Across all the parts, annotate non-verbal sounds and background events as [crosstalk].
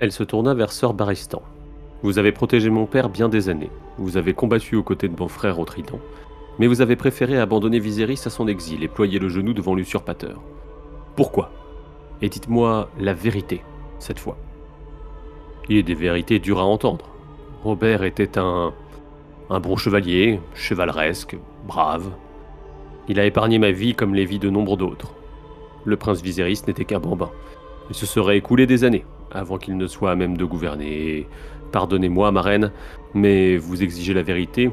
Elle se tourna vers Sœur Baristan. Vous avez protégé mon père bien des années. Vous avez combattu aux côtés de mon frère au Trident. Mais vous avez préféré abandonner Viserys à son exil et ployer le genou devant l'usurpateur. Pourquoi? Et dites-moi la vérité, cette fois. Il est des vérités dures à entendre. Robert était un. un bon chevalier, chevaleresque, brave. Il a épargné ma vie comme les vies de nombre d'autres. Le prince Viserys n'était qu'un bambin. Il se serait écoulé des années avant qu'il ne soit à même de gouverner. Pardonnez-moi, ma reine, mais vous exigez la vérité.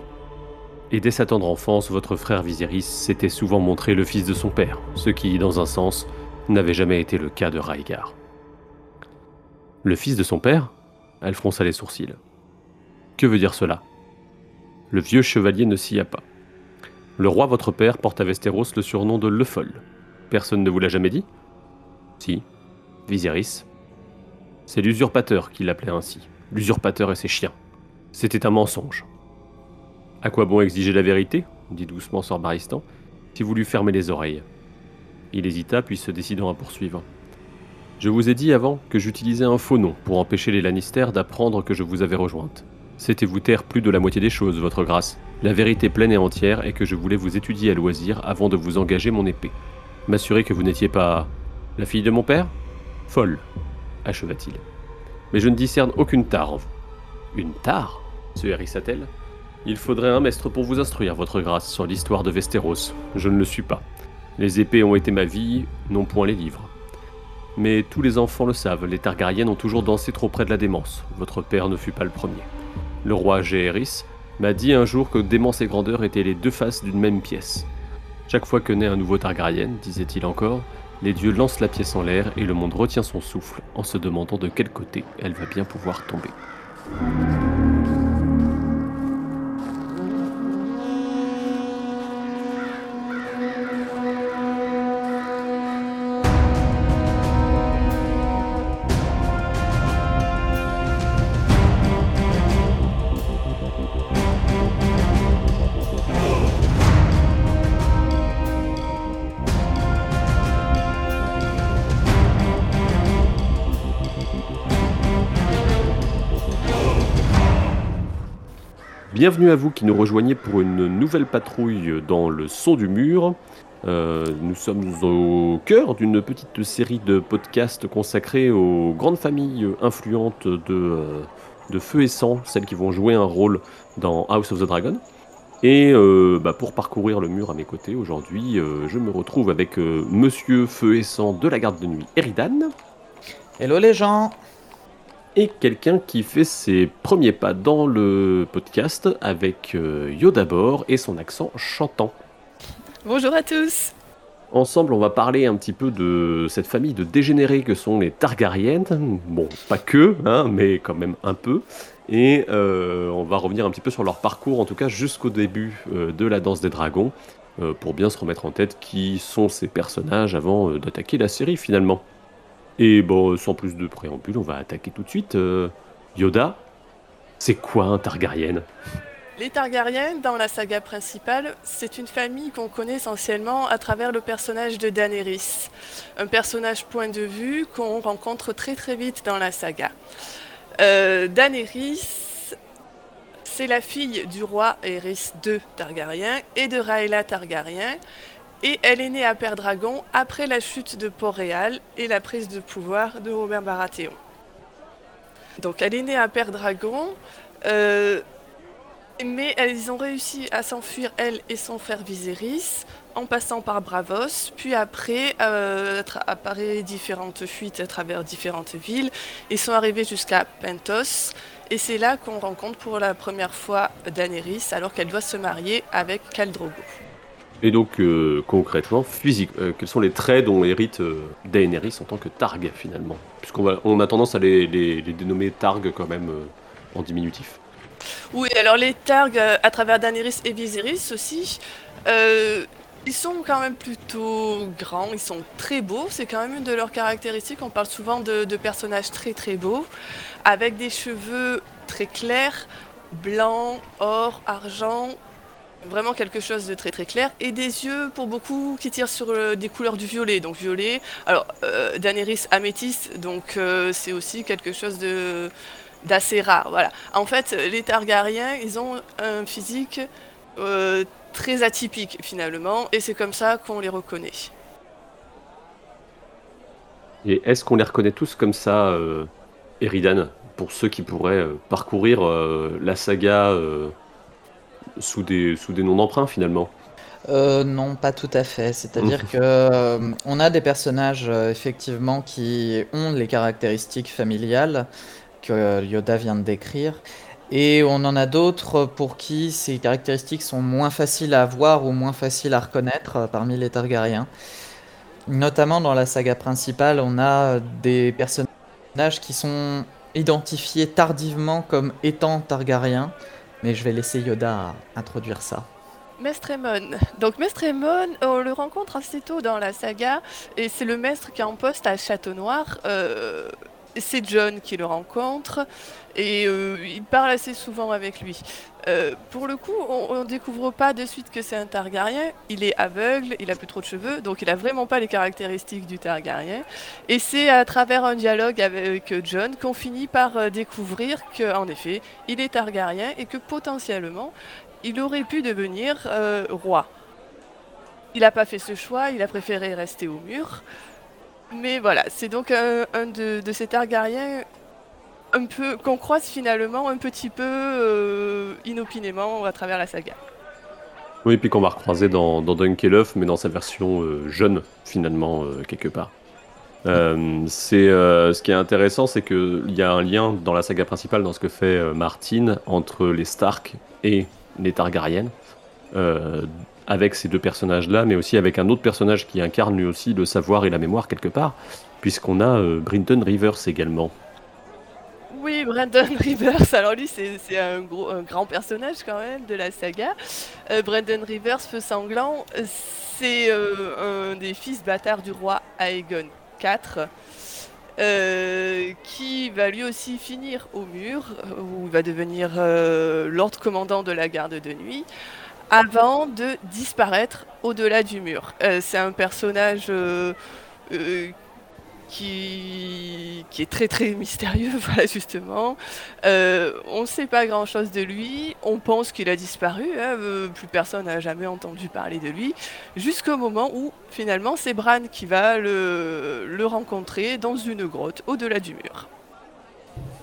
Et dès sa tendre enfance, votre frère Viserys s'était souvent montré le fils de son père, ce qui, dans un sens, n'avait jamais été le cas de Raegar. Le fils de son père? Elle fronça les sourcils. Que veut dire cela? Le vieux chevalier ne s'y a pas. Le roi votre père porte à Westeros le surnom de Le Foll. Personne ne vous l'a jamais dit? Si. Viserys. C'est l'usurpateur qui l'appelait ainsi l'usurpateur et ses chiens. C'était un mensonge. À quoi bon exiger la vérité? dit doucement Sor Baristan, si vous lui fermez les oreilles. Il hésita, puis se décidant à poursuivre. Je vous ai dit avant que j'utilisais un faux nom pour empêcher les Lannister d'apprendre que je vous avais rejointe. C'était vous taire plus de la moitié des choses, votre grâce. La vérité pleine et entière est que je voulais vous étudier à loisir avant de vous engager mon épée. M'assurer que vous n'étiez pas la fille de mon père? Folle, acheva-t-il mais je ne discerne aucune tare en vous. Une tare? se hérissa-t-elle. Il faudrait un maître pour vous instruire, votre grâce, sur l'histoire de Westeros. Je ne le suis pas. Les épées ont été ma vie, non point les livres. Mais tous les enfants le savent, les Targaryennes ont toujours dansé trop près de la démence. Votre père ne fut pas le premier. Le roi Jaehaerys m'a dit un jour que démence et grandeur étaient les deux faces d'une même pièce. Chaque fois que naît un nouveau Targaryen, disait-il encore, les dieux lancent la pièce en l'air et le monde retient son souffle en se demandant de quel côté elle va bien pouvoir tomber. Bienvenue à vous qui nous rejoignez pour une nouvelle patrouille dans le son du mur. Euh, nous sommes au cœur d'une petite série de podcasts consacrés aux grandes familles influentes de, euh, de Feu et Sang, celles qui vont jouer un rôle dans House of the Dragon. Et euh, bah, pour parcourir le mur à mes côtés aujourd'hui, je me retrouve avec Monsieur Feu et Sang de la garde de nuit, Eridan. Hello les gens et quelqu'un qui fait ses premiers pas dans le podcast avec euh, Yodabor et son accent chantant. Bonjour à tous Ensemble, on va parler un petit peu de cette famille de dégénérés que sont les Targaryennes. Bon, pas que, hein, mais quand même un peu. Et euh, on va revenir un petit peu sur leur parcours, en tout cas jusqu'au début euh, de la danse des dragons, pour bien se remettre en tête qui sont ces personnages avant d'attaquer la série finalement. Et bon, sans plus de préambule, on va attaquer tout de suite. Euh, Yoda, c'est quoi un Targaryen? Les Targaryens, dans la saga principale, c'est une famille qu'on connaît essentiellement à travers le personnage de Daenerys. Un personnage point de vue qu'on rencontre très très vite dans la saga. Euh, Daenerys, c'est la fille du roi Aerys II Targaryen et de Rhaella Targaryen, et elle est née à Père-Dragon après la chute de Port-Réal et la prise de pouvoir de Robert Baratheon. Donc elle est née à Père-Dragon, euh, mais elles ont réussi à s'enfuir, elle et son frère Viserys, en passant par Bravos, puis après, euh, apparaît différentes fuites à travers différentes villes, et sont arrivés jusqu'à Pentos, et c'est là qu'on rencontre pour la première fois Daenerys, alors qu'elle doit se marier avec Khal. Et donc, euh, concrètement, physique, euh, quels sont les traits dont hérite euh, Daenerys en tant que Targ, finalement? Puisqu'on on a tendance à les, dénommer Targ quand même en diminutif. Oui, alors les Targ, à travers Daenerys et Viserys aussi, ils sont quand même plutôt grands, ils sont très beaux, c'est quand même une de leurs caractéristiques. On parle souvent de, de personnages très très beaux, avec des cheveux très clairs, blancs, or, argent, Vraiment quelque chose de très très clair. Et des yeux, pour beaucoup, qui tirent sur euh, des couleurs du violet. Donc violet. Alors, euh, Daenerys améthyste, donc euh, c'est aussi quelque chose de d'assez rare. Voilà. En fait, les Targaryens, ils ont un physique euh, très atypique finalement. Et c'est comme ça qu'on les reconnaît. Et est-ce qu'on les reconnaît tous comme ça, euh, Eridan, pour ceux qui pourraient parcourir la saga sous des, sous des noms d'emprunt finalement Euh, non, pas tout à fait. C'est-à-dire que euh, on a des personnages euh, effectivement qui ont les caractéristiques familiales que Yoda vient de décrire, et on en a d'autres pour qui ces caractéristiques sont moins faciles à voir ou moins faciles à reconnaître parmi les Targaryens. Notamment dans la saga principale, on a des personnages qui sont identifiés tardivement comme étant Targaryens, mais je vais laisser Yoda introduire ça. Mestre Donc Mestre Aemon, on le rencontre assez tôt dans la saga, et c'est le maître qui est en poste à Château Noir. Euh, c'est John qui le rencontre, et euh, il parle assez souvent avec lui. Euh, pour le coup, on ne découvre pas de suite que c'est un Targaryen. Il est aveugle, il a plus trop de cheveux, donc il a vraiment pas les caractéristiques du Targaryen. Et c'est à travers un dialogue avec John qu'on finit par euh, découvrir qu'en effet, il est Targaryen et que potentiellement, il aurait pu devenir euh, roi. Il n'a pas fait ce choix, il a préféré rester au mur. Mais voilà, c'est donc un, un de, de ces Targaryens un peu qu'on croise finalement un petit peu euh, inopinément à travers la saga. Oui, puis qu'on va recroiser dans, dans mais dans sa version euh, jeune, finalement, euh, quelque part. C'est ce qui est intéressant, c'est qu'il y a un lien dans la saga principale, dans ce que fait euh, Martin, entre les Stark et les Targaryennes, avec ces deux personnages-là, mais aussi avec un autre personnage qui incarne lui aussi le savoir et la mémoire quelque part, puisqu'on a Brinton Rivers également. Oui, Brandon [laughs] Rivers, alors lui c'est un, un grand personnage quand même de la saga. Euh, Brandon Rivers, Feu Sanglant, c'est euh, un des fils bâtards du roi Aegon IV, euh, qui va lui aussi finir au mur, où il va devenir euh, Lord Commandant de la garde de nuit, avant de disparaître au-delà du mur. C'est un personnage euh, qui, est très très mystérieux, [laughs] voilà justement. Euh, on ne sait pas grand chose de lui, on pense qu'il a disparu, hein, euh, plus personne n'a jamais entendu parler de lui, jusqu'au moment où finalement c'est Bran qui va le, rencontrer dans une grotte au-delà du mur.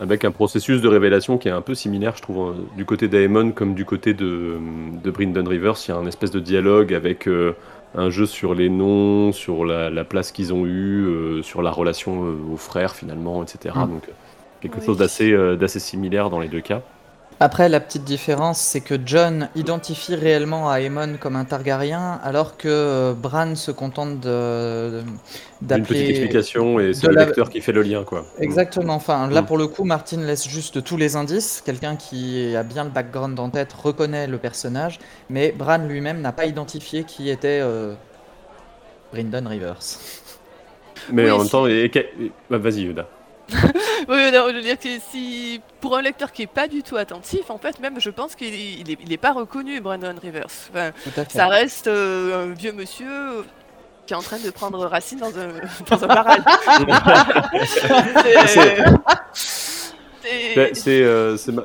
Avec un processus de révélation qui est un peu similaire, je trouve, euh, du côté d'Aemon comme du côté de, de Bryndon Rivers. Il y a un espèce de dialogue avec un jeu sur les noms, sur la, la place qu'ils ont eue, euh, sur la relation euh, aux frères finalement, etc. Mm. Donc euh, quelque Oui. chose d'assez euh, d'assez similaire dans les deux cas. Après, la petite différence, c'est que John identifie réellement Aemon comme un Targaryen, alors que euh, Bran se contente de- Une d'appeler. petite explication et c'est le la- lecteur qui fait le lien, quoi. Exactement. Enfin, là Mm. pour le coup, Martin laisse juste tous les indices. Quelqu'un qui a bien le background en tête reconnaît le personnage, mais Bran lui-même n'a pas identifié qui était euh, Bryndon Rivers. Mais Oui, en même temps, et- bah, vas-y, Yoda. Oui, non, je veux dire que si pour un lecteur qui est pas du tout attentif, en fait, même je pense qu'il est, il est, il est pas reconnu, Brandon Rivers. Enfin, ça reste euh, un vieux monsieur qui est en train de prendre racine dans un, [laughs] dans un barrage. [laughs] C'est- c'est- Ben, c'est euh, c'est ma-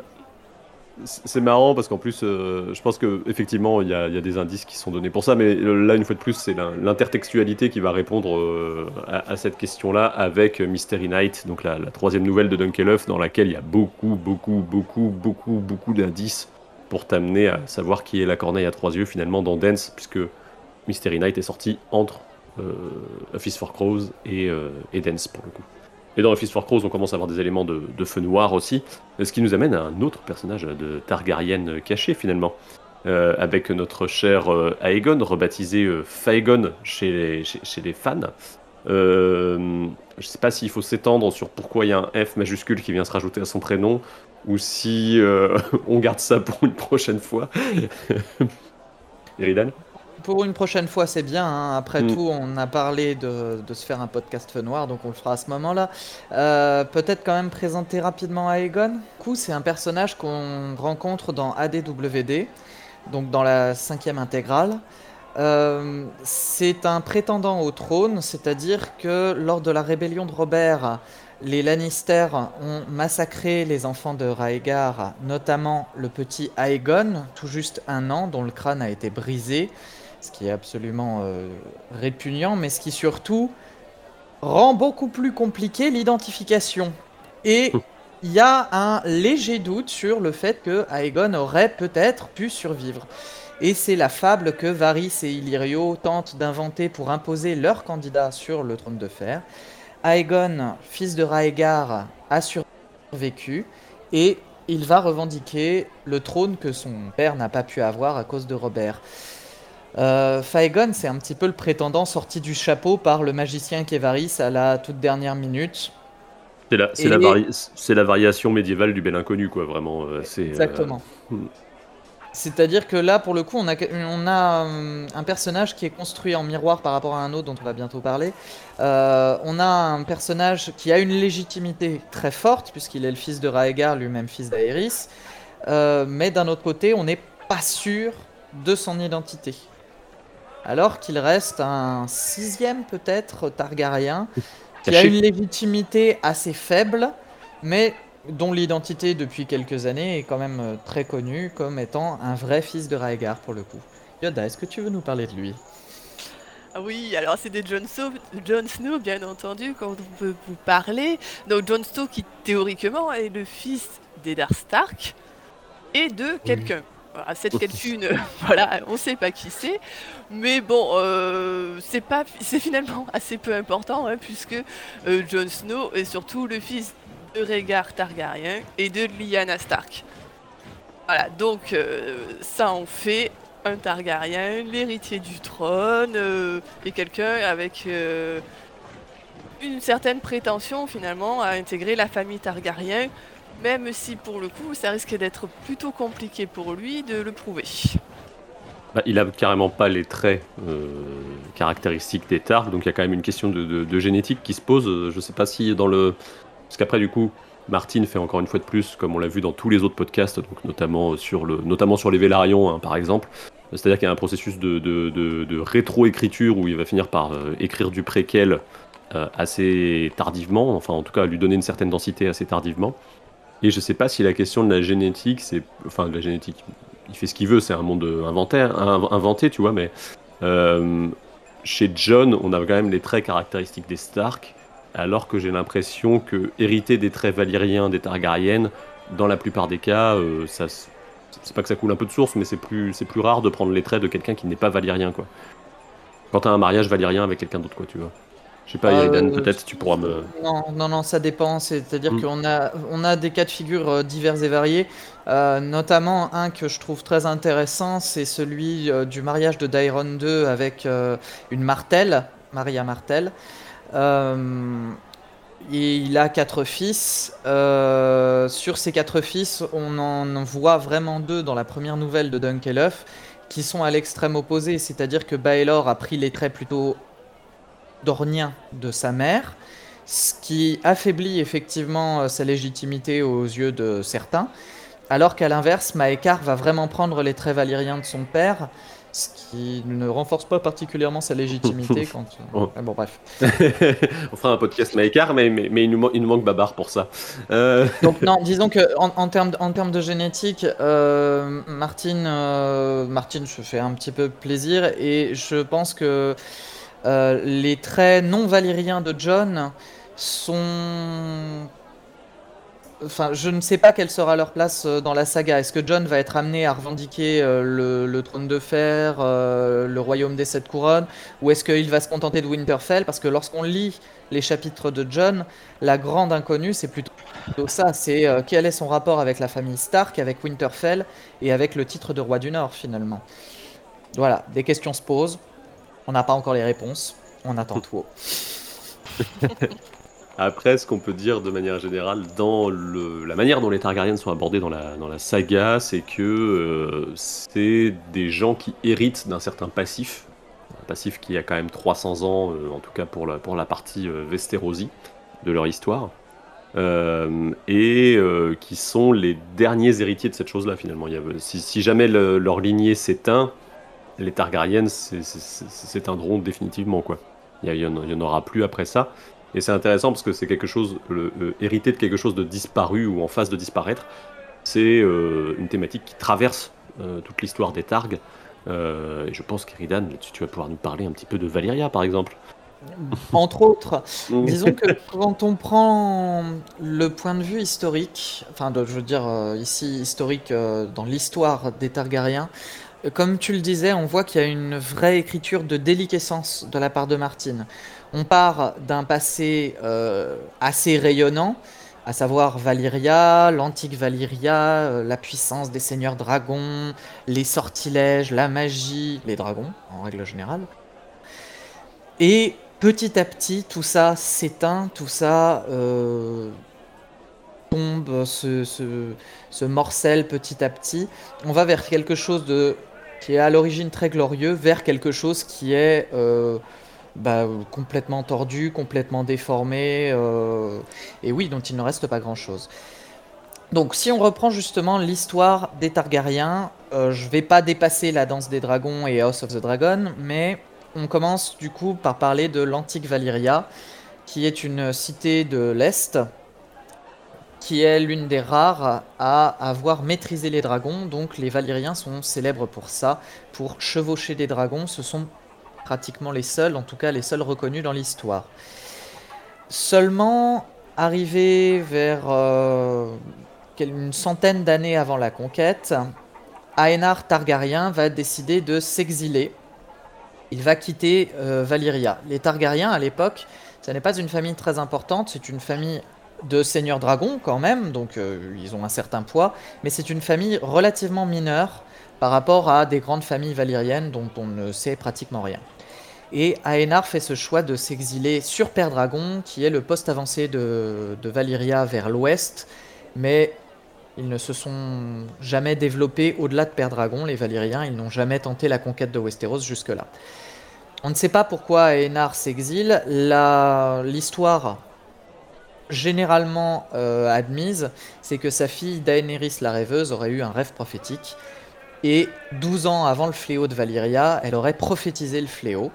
c'est- marrant parce qu'en plus, euh, je pense que effectivement, il y, a des indices qui sont donnés pour ça, mais euh, là, une fois de plus, c'est l'in- l'intertextualité qui va répondre euh, à, cette question-là avec Mystery Night, donc la, troisième nouvelle de Dunkelhoff, dans laquelle il y a beaucoup, beaucoup, beaucoup, beaucoup, beaucoup d'indices pour t'amener à savoir qui est la corneille à trois yeux finalement dans Dance, puisque Mystery Night est sorti entre euh, A Fist for Crows et, euh, et Dance pour le coup. Et dans Fist for Crows, on commence à avoir des éléments de, feu noir aussi, ce qui nous amène à un autre personnage de Targaryen caché finalement, euh, avec notre cher euh, Aegon, rebaptisé euh, Faegon chez les, chez, les fans. Euh, je sais pas s'il faut s'étendre sur pourquoi il y a un F majuscule qui vient se rajouter à son prénom, ou si euh, [laughs] on garde ça pour une prochaine fois. [laughs] Eridan? Pour une prochaine fois, c'est bien. hein. Après Mm. tout, on a parlé de, de se faire un podcast feu noir, donc on le fera à ce moment-là. Euh, Peut-être quand même présenter rapidement Aegon. Du coup, c'est un personnage qu'on rencontre dans ADWD. donc dans la cinquième intégrale. Euh, c'est un prétendant au trône, c'est-à-dire que lors de la rébellion de Robert, les Lannister ont massacré les enfants de Raegar, notamment le petit Aegon, tout juste un an, dont le crâne a été brisé, ce qui est absolument euh, répugnant, mais ce qui surtout rend beaucoup plus compliqué l'identification. Et il y a un léger doute sur le fait que Aegon aurait peut-être pu survivre. Et c'est la fable que Varys et Illyrio tentent d'inventer pour imposer leur candidat sur le trône de fer. Aegon, fils de Raegar, a survécu et il va revendiquer le trône que son père n'a pas pu avoir à cause de Robert. Euh, Faegon, c'est un petit peu le prétendant sorti du chapeau par le magicien Kevaris à la toute dernière minute. C'est la, la, variation médiévale du bel inconnu, quoi, vraiment. Euh, euh, Exactement. Hmm. C'est-à-dire que là, pour le coup, on a, on a euh, un personnage qui est construit en miroir par rapport à un autre dont on va bientôt parler. on a un personnage qui a une légitimité très forte, puisqu'il est le fils de Raegar, lui-même fils d'Aerys. mais d'un autre côté, on n'est pas sûr de son identité. Alors qu'il reste un sixième peut-être Targaryen qui a une légitimité assez faible, mais dont l'identité depuis quelques années est quand même euh, très connue comme étant un vrai fils de Raegar pour le coup. Yoda, est-ce que tu veux nous parler de lui? Ah oui, alors c'est de Jon Snow, bien entendu, quand on peut vous parler. Donc Jon Snow qui théoriquement est le fils d'Eddard Stark et de quelqu'un cette quelqu'un, [laughs] voilà, on sait pas qui c'est, mais bon, euh, c'est pas, [laughs] c'est finalement assez peu important, hein, puisque euh, Jon Snow est surtout le fils de Rhaegar Targaryen et de Lyanna Stark. Voilà, donc euh, ça en fait un Targaryen, l'héritier du trône, et quelqu'un avec une certaine prétention finalement à intégrer la famille Targaryen même si pour le coup ça risque d'être plutôt compliqué pour lui de le prouver. Bah, il a carrément pas les traits euh, caractéristiques des Targs, donc il y a quand même une question de, génétique qui se pose. Je sais pas si dans le. Parce qu'après, du coup, Martine fait encore une fois de plus, comme on l'a vu dans tous les autres podcasts, donc notamment sur, le, notamment sur les Vélarions, hein, par exemple. C'est-à-dire qu'il y a un processus de, de rétro-écriture où il va finir par euh, écrire du préquel euh, assez tardivement, enfin en tout cas lui donner une certaine densité assez tardivement. Et je sais pas si la question de la génétique, c'est. Enfin, de la génétique, il fait ce qu'il veut, c'est un monde inventé, tu vois, mais. Euh, chez John, on a quand même les traits caractéristiques des Stark, alors que j'ai l'impression que hériter des traits valyriens des Targaryennes, dans la plupart des cas, euh. C'est pas que ça coule un peu de source, mais c'est plus, plus rare de prendre les traits de quelqu'un qui n'est pas valyrien, quoi. Quand t'as un mariage valyrien avec quelqu'un d'autre, quoi, tu vois. Je sais pas, euh, peut-être tu pourras me. Non, non, non, ça dépend. C'est-à-dire mm. qu'on a, on a des cas de figure euh, divers et variés. Euh, notamment un que je trouve très intéressant, c'est celui du mariage de Dairon 2 avec une Martel, Maria Martel. Et il a quatre fils. sur ces quatre fils, on en voit vraiment deux dans la première nouvelle de Dunkelhoff qui sont à l'extrême opposé, c'est-à-dire que Baelor a pris les traits plutôt dornien de sa mère, ce qui affaiblit effectivement euh, sa légitimité aux yeux de certains, alors qu'à l'inverse, Maekar va vraiment prendre les traits valériens de son père, ce qui ne renforce pas particulièrement sa légitimité [laughs] quand... Oh. Ah, bon, bref. [laughs] On fera un podcast Maekar, mais, mais, il, nous il, nous manque Babar pour ça. Euh, [laughs] Donc non, disons que en, en, termes, en de génétique, euh, Martine, Martine se fait un petit peu plaisir, et je pense que euh, les traits non valériens de John sont Enfin, je ne sais pas quelle sera leur place euh, dans la saga. Est-ce que John va être amené à revendiquer euh, le, trône de fer, le royaume des sept couronnes, ou est-ce qu'il va se contenter de Winterfell? Parce que lorsqu'on lit les chapitres de John, la grande inconnue, c'est plutôt ça. C'est quel est son rapport avec la famille Stark, avec Winterfell et avec le titre de roi du Nord, finalement. Voilà, des questions se posent. On n'a pas encore les réponses. On attend [laughs] tout. [laughs] Après, ce qu'on peut dire de manière générale dans le, la manière dont les Targaryens sont abordés dans la, dans la saga, c'est que euh, c'est des gens qui héritent d'un certain passif, un passif qui a quand même 300 ans, euh, en tout cas pour la, pour la partie euh, de leur histoire. euh, et qui sont les derniers héritiers de cette chose-là finalement. Il y a- si, si jamais le- leur lignée s'éteint, les Targaryen c'est- c'est- s'éteindront définitivement quoi. Il y, a- il y en, aura plus après ça. Et c'est intéressant parce que c'est quelque chose, le, le- hérité de quelque chose de disparu ou en phase de disparaître. C'est euh, une thématique qui traverse euh, toute l'histoire des Targs. Euh, et je pense qu'Eridan, tu vas pouvoir nous parler un petit peu de Valyria par exemple. [laughs] Entre autres, disons que quand on prend le point de vue historique, enfin, de- je veux dire ici historique dans l'histoire des Targaryens, comme tu le disais, on voit qu'il y a une vraie écriture de déliquescence de la part de Martine. On part d'un passé euh, assez rayonnant, à savoir Valyria, l'antique Valyria, euh, la puissance des seigneurs dragons, les sortilèges, la magie, les dragons en règle générale. Et petit à petit, tout ça s'éteint, tout ça euh, tombe, se, morcelle petit à petit. On va vers quelque chose de qui est à l'origine très glorieux, vers quelque chose qui est euh, bah, complètement tordu, complètement déformé, euh, et oui, dont il ne reste pas grand-chose. Donc, si on reprend justement l'histoire des Targaryens, euh, je vais pas dépasser la danse des dragons et House of the Dragon, mais on commence du coup par parler de l'antique Valyria, qui est une cité de l'Est, qui est l'une des rares à avoir maîtrisé les dragons. Donc les Valyriens sont célèbres pour ça, pour chevaucher des dragons. Ce sont pratiquement les seuls, en tout cas les seuls reconnus dans l'histoire. Seulement arrivé vers euh, une centaine d'années avant la conquête, Aenar Targaryen va décider de s'exiler il va quitter euh, Valyria. Les Targaryens, à l'époque, ce n'est pas une famille très importante, c'est une famille de seigneurs dragons quand même, donc euh, ils ont un certain poids, mais c'est une famille relativement mineure par rapport à des grandes familles valyriennes dont on ne sait pratiquement rien. Et Aenar fait ce choix de s'exiler sur Père Dragon, qui est le poste avancé de, de Valyria vers l'ouest, mais ils ne se sont jamais développés au-delà de Père Dragon, les Valyriens, ils n'ont jamais tenté la conquête de Westeros jusque-là. On ne sait pas pourquoi Aenar s'exile. L'histoire généralement euh, admise, c'est que sa fille Daenerys la rêveuse aurait eu un rêve prophétique. Et 12 ans avant le fléau de Valyria, elle aurait prophétisé le fléau.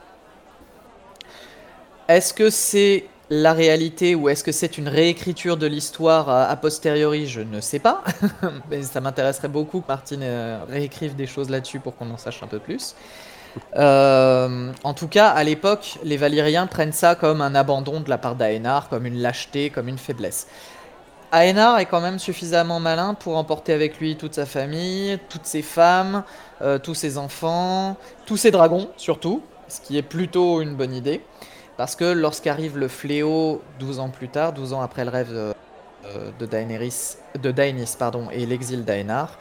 Est-ce que c'est la réalité ou est-ce que c'est une réécriture de l'histoire a posteriori? Je ne sais pas. [laughs] Mais ça m'intéresserait beaucoup que Martine euh, réécrive des choses là-dessus pour qu'on en sache un peu plus. Euh, en tout cas, à l'époque, les Valyriens prennent ça comme un abandon de la part d'Aenar, comme une lâcheté, comme une faiblesse. Aenar est quand même suffisamment malin pour emporter avec lui toute sa famille, toutes ses femmes, euh, tous ses enfants, tous ses dragons surtout, ce qui est plutôt une bonne idée. Parce que lorsqu'arrive le fléau 12 ans plus tard, 12 ans après le rêve de, euh, de Daenerys, de pardon, et l'exil d'Aenar,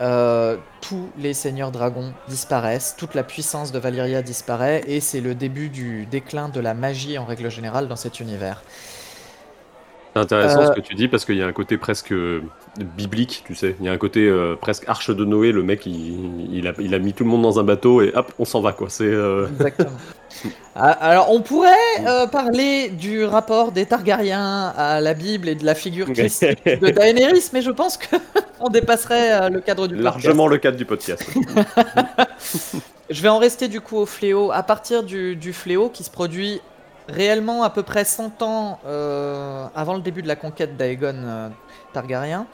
euh, tous les seigneurs dragons disparaissent, toute la puissance de Valyria disparaît, et c'est le début du déclin de la magie en règle générale dans cet univers. C'est intéressant Euh, ce que tu dis parce qu'il y a un côté presque euh, biblique, tu sais. Il y a un côté euh, presque arche de Noé. Le mec, il, il a, il a mis tout le monde dans un bateau et hop, on s'en va quoi. C'est euh, Exactement. [laughs] Ah, Alors, on pourrait euh, parler du rapport des Targaryens à la Bible et de la figure christique de Daenerys, mais je pense que [laughs] on dépasserait euh, le cadre du podcast. largement le cadre du podcast. [laughs] Je vais en rester du coup au fléau. À partir du, du fléau qui se produit réellement à peu près 100 ans euh, avant le début de la conquête d'Aegon Targaryen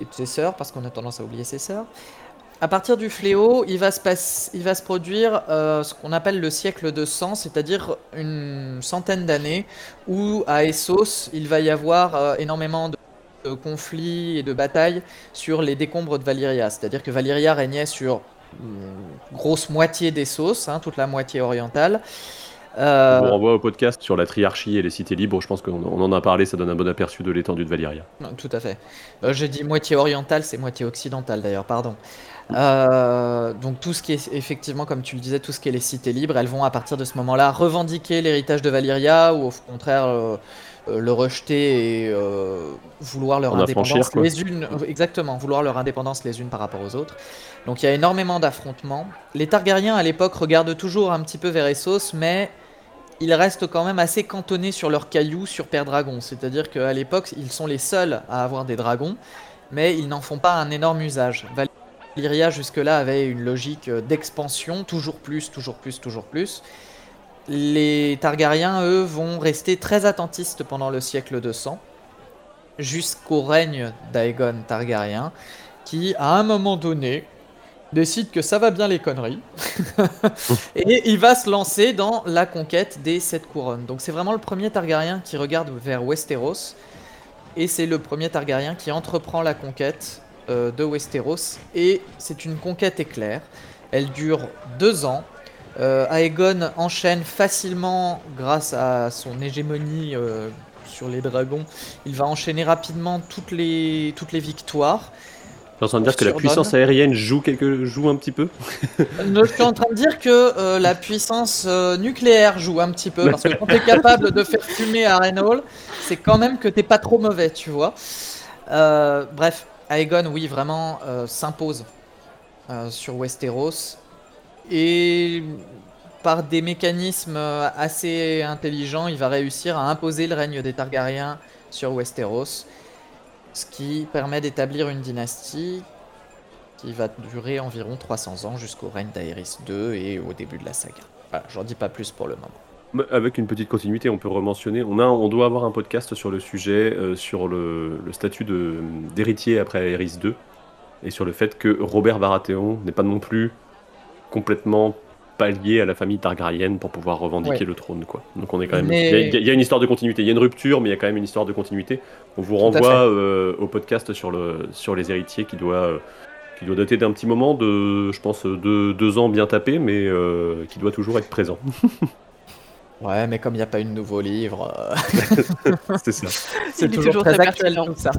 et de ses sœurs, parce qu'on a tendance à oublier ses sœurs. À partir du fléau, il va se, produire euh, ce qu'on appelle le siècle de sang, c'est-à-dire une centaine d'années où à Essos, il va y avoir euh, énormément de, conflits et de batailles sur les décombres de Valyria. C'est-à-dire que Valyria régnait sur une grosse moitié d'Essos, hein, toute la moitié orientale. Euh, Je vous renvoie au podcast sur la triarchie et les cités libres. Je pense qu'on on en a parlé. Ça donne un bon aperçu de l'étendue de Valyria. Tout à fait. Euh, J'ai dit moitié orientale, c'est moitié occidentale d'ailleurs, pardon. Euh, donc tout ce qui est effectivement, comme tu le disais, tout ce qui est les cités libres, elles vont à partir de ce moment-là revendiquer l'héritage de Valyria ou au contraire euh, euh, le rejeter et euh, vouloir leur En indépendance les unes, euh, exactement, vouloir leur indépendance les unes par rapport aux autres. Donc il y a énormément d'affrontements. Les Targaryens à l'époque regardent toujours un petit peu vers Essos, mais ils restent quand même assez cantonnés sur leurs cailloux sur Père Dragon. C'est-à-dire qu'à l'époque, ils sont les seuls à avoir des dragons, mais ils n'en font pas un énorme usage. Valyria, jusque-là, avait une logique d'expansion, toujours plus, toujours plus, toujours plus. Les Targaryens, eux, vont rester très attentistes pendant le siècle de sang, jusqu'au règne d'Aegon Targaryen, qui, à un moment donné, décide que ça va bien les conneries [laughs] et il va se lancer dans la conquête des sept couronnes. Donc c'est vraiment le premier Targaryen qui regarde vers Westeros et c'est le premier Targaryen qui entreprend la conquête euh, de Westeros et c'est une conquête éclair. Elle dure deux ans. Euh, Aegon enchaîne facilement grâce à son hégémonie euh, sur les dragons. Il va enchaîner rapidement toutes les, toutes les victoires. Tu es en train de dire que la puissance aérienne joue, quelque... joue un petit peu [laughs] Je suis en train de dire que euh, la puissance euh, nucléaire joue un petit peu. Parce que quand tu es [laughs] capable de faire fumer à Hall, c'est quand même que t'es pas trop mauvais, tu vois. Euh, bref, Aegon, oui, vraiment s'impose sur Westeros. Et par des mécanismes assez intelligents, il va réussir à imposer le règne des Targaryens sur Westeros ce qui permet d'établir une dynastie qui va durer environ 300 ans jusqu'au règne d'Aerys II et au début de la saga. Voilà, j'en dis pas plus pour le moment. Avec une petite continuité, on peut rementionner. On, on doit avoir un podcast sur le sujet, euh, sur le, statut d'héritier après Aerys II, et sur le fait que Robert Baratheon n'est pas non plus complètement pas lié à la famille Targaryenne pour pouvoir revendiquer le trône. Quoi. Donc on est quand même. Il, y a, une histoire de continuité. Il y a une rupture, mais il y a quand même une histoire de continuité. On vous renvoie euh, au podcast sur, le, sur les héritiers qui doit, euh, qui doit dater d'un petit moment, de, je pense, de deux ans bien tapés, mais euh, qui doit toujours être présent. [laughs] ouais, mais comme il n'y a pas eu de nouveau livre. [laughs] c'est ça. [laughs] C'est toujours, très, actuel tout ça.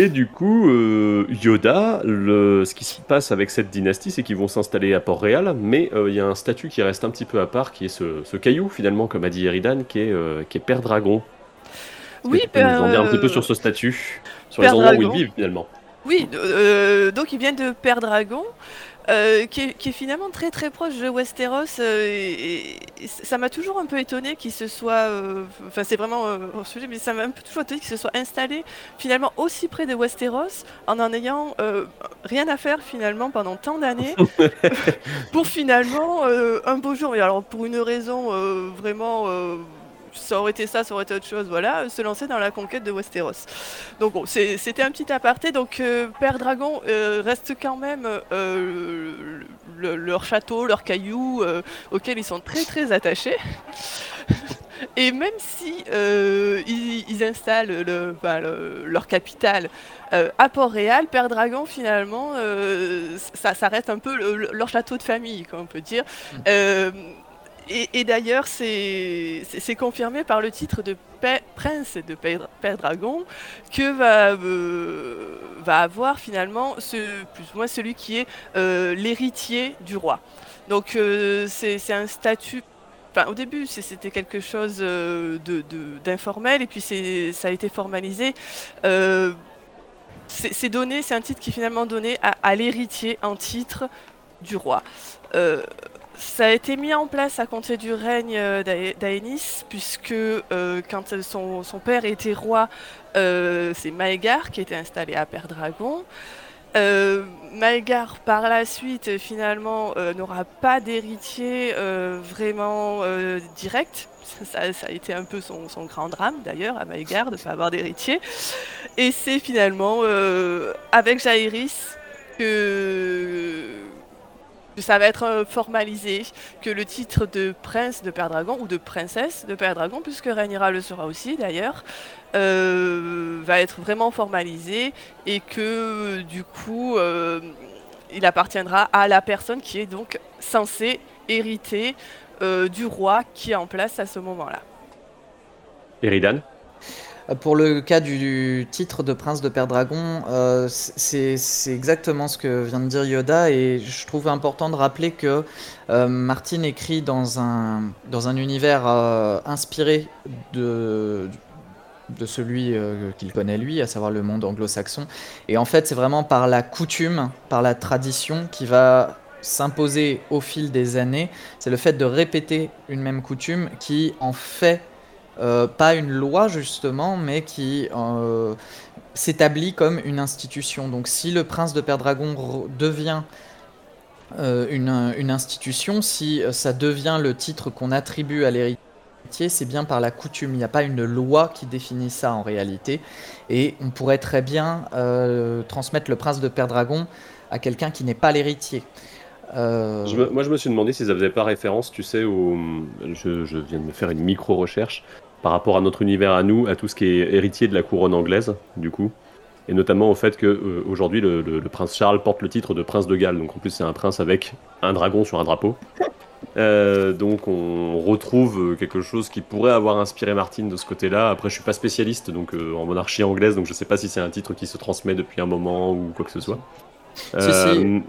Et du coup, euh, Yoda, le, ce qui se passe avec cette dynastie, c'est qu'ils vont s'installer à Port-Réal, mais euh, il y a un statut qui reste un petit peu à part, qui est ce, caillou, finalement, comme a dit Eridan, qui est, euh, qui est Père Dragon. Oui, peux nous en dire un petit peu sur ce statut, sur les endroits où ils vivent, finalement. Oui, donc il vient de Père Dragon. Euh, qui, est, finalement très très proche de Westeros. Euh, et, ça m'a toujours un peu étonné qu'il se soit. Euh, enfin, c'est vraiment un sujet, mais ça m'a un peu toujours étonné qu'il se soit installé finalement aussi près de Westeros en en ayant rien à faire finalement pendant tant d'années [laughs] pour finalement un beau jour. Mais alors, pour une raison vraiment ça aurait été ça, ça aurait été autre chose, voilà, se lancer dans la conquête de Westeros. Donc bon, c'était un petit aparté. Donc euh, Père Dragon euh, reste quand même euh, leur château, leur caillou, auquel ils sont très très attachés. [laughs] Et même si ils, installent leur capitale à Port-Réal, Père Dragon finalement, ça, reste un peu leur château de famille, on peut dire. Et, d'ailleurs, c'est confirmé par le titre de prince de Père, Dragon que va, euh, va avoir finalement plus ou moins celui qui est euh, l'héritier du roi. Donc euh, c'est un statut au début, c'était quelque chose d'informel, et puis ça a été formalisé. c'est donné, c'est un titre qui est finalement donné à, à l'héritier en titre du roi. Ça a été mis en place à compter du règne euh, d'Aénis, puisque euh, quand son, père était roi, euh, c'est Maégar qui était installé à Père Dragon. Maégar, par la suite, finalement, n'aura pas d'héritier vraiment direct. Ça, a été un peu son, grand drame, d'ailleurs, à Maégar, de ne pas avoir d'héritier. Et c'est finalement avec Jaehaerys que ça va être euh, formalisé, que le titre de prince de Père Dragon, ou de princesse de Père Dragon, puisque Rhaenyra le sera aussi d'ailleurs, euh, va être vraiment formalisé et que du coup euh, il appartiendra à la personne qui est donc censée hériter du roi qui est en place à ce moment-là. Eridan? Pour le cas du titre de prince de Père Dragon, euh, c'est exactement ce que vient de dire Yoda et je trouve important de rappeler que euh, Martin écrit dans un, dans un univers euh, inspiré de, de celui qu'il connaît lui, à savoir le monde anglo-saxon. Et en fait, c'est vraiment par la coutume, par la tradition qui va s'imposer au fil des années, c'est le fait de répéter une même coutume qui en fait euh, pas une loi justement, mais qui euh, s'établit comme une institution. Donc si le prince de Perdragon devient euh, une, une, institution, si ça devient le titre qu'on attribue à l'héritier, c'est bien par la coutume. Il n'y a pas une loi qui définit ça en réalité. Et on pourrait très bien transmettre le prince de Perdragon à quelqu'un qui n'est pas l'héritier. moi, je me suis demandé si ça faisait pas référence, tu sais, au... je, je viens de me faire une micro-recherche, par rapport à notre univers à nous, à tout ce qui est héritier de la couronne anglaise, du coup. Et notamment au fait qu'aujourd'hui, euh, le, prince Charles porte le titre de prince de Galles. Donc en plus, c'est un prince avec un dragon sur un drapeau. Euh, donc on retrouve quelque chose qui pourrait avoir inspiré Martine de ce côté-là. Après, je suis pas spécialiste donc euh, en monarchie anglaise, donc je sais pas si c'est un titre qui se transmet depuis un moment ou quoi que ce soit. Si,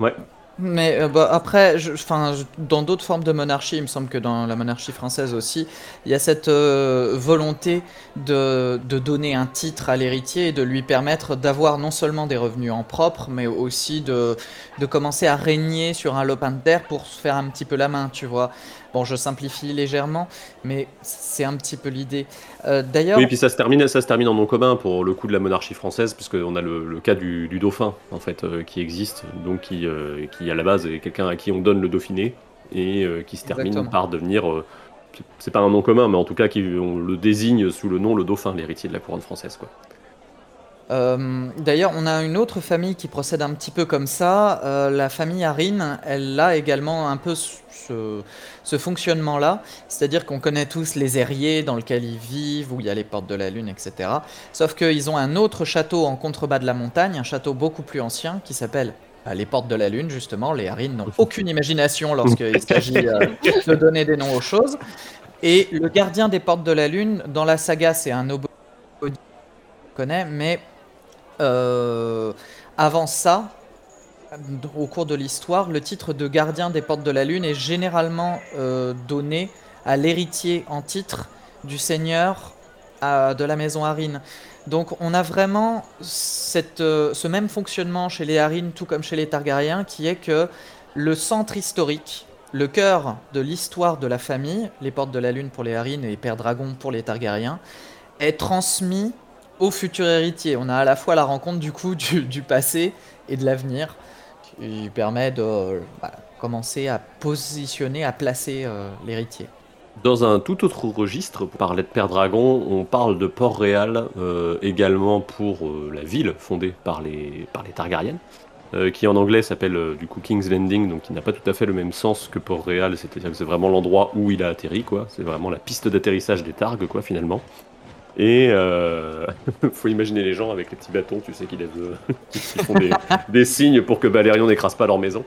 Ouais. Mais euh, bah, après, enfin, dans d'autres formes de monarchie, il me semble que dans la monarchie française aussi, il y a cette euh, volonté de, de, donner un titre à l'héritier et de lui permettre d'avoir non seulement des revenus en propre, mais aussi de, de commencer à régner sur un lopin de terre pour se faire un petit peu la main, tu vois. Bon, je simplifie légèrement, mais c'est un petit peu l'idée. Euh, d'ailleurs. Oui, puis ça se termine, ça se termine en nom commun pour le coup de la monarchie française, puisqu'on a le, cas du, dauphin en fait euh, qui existe, donc qui, euh, qui à la base est quelqu'un à qui on donne le dauphiné et qui se termine par devenir. c'est pas un nom commun, mais en tout cas qui on le désigne sous le nom le dauphin, l'héritier de la couronne française, quoi. Euh, d'ailleurs, on a une autre famille qui procède un petit peu comme ça. Euh, la famille Arin, elle a également un peu ce, fonctionnement-là. C'est-à-dire qu'on connaît tous les aériers dans lesquels ils vivent, où il y a les portes de la lune, etc. Sauf qu'ils ont un autre château en contrebas de la montagne, un château beaucoup plus ancien qui s'appelle bah, les portes de la lune, justement. Les Arin n'ont aucune imagination lorsqu'il s'agit euh, de donner des noms aux choses. Et le gardien des portes de la lune, dans la saga, c'est un obodi connaît, mais avant ça, au cours de l'histoire, le titre de gardien des portes de la lune est généralement euh, donné à l'héritier en titre du seigneur de la maison Harine. Donc on a vraiment euh, ce même fonctionnement chez les Harines, tout comme chez les Targaryens, qui est que le centre historique, le cœur de l'histoire de la famille, les portes de la lune pour les Harines et les Pères Dragons pour les Targaryens, est transmis au futur héritier. On a à la fois la rencontre du coup du, passé et de l'avenir qui permet de bah, commencer à positionner, à placer euh, l'héritier. Dans un tout autre registre, pour parler de Père Dragon, on parle de Port-Réal euh, également pour euh, la ville fondée par les, par les Targaryens, qui en anglais s'appelle du coup King's Landing, donc qui n'a pas tout à fait le même sens que Port-Réal, c'est-à-dire que c'est vraiment l'endroit où il a atterri, quoi. C'est vraiment la piste d'atterrissage des Targs, quoi, finalement. Et euh, [laughs] faut imaginer les gens avec les petits bâtons, tu sais, qui, [laughs] font [laughs] des, signes pour que Balérion n'écrase pas leur maison.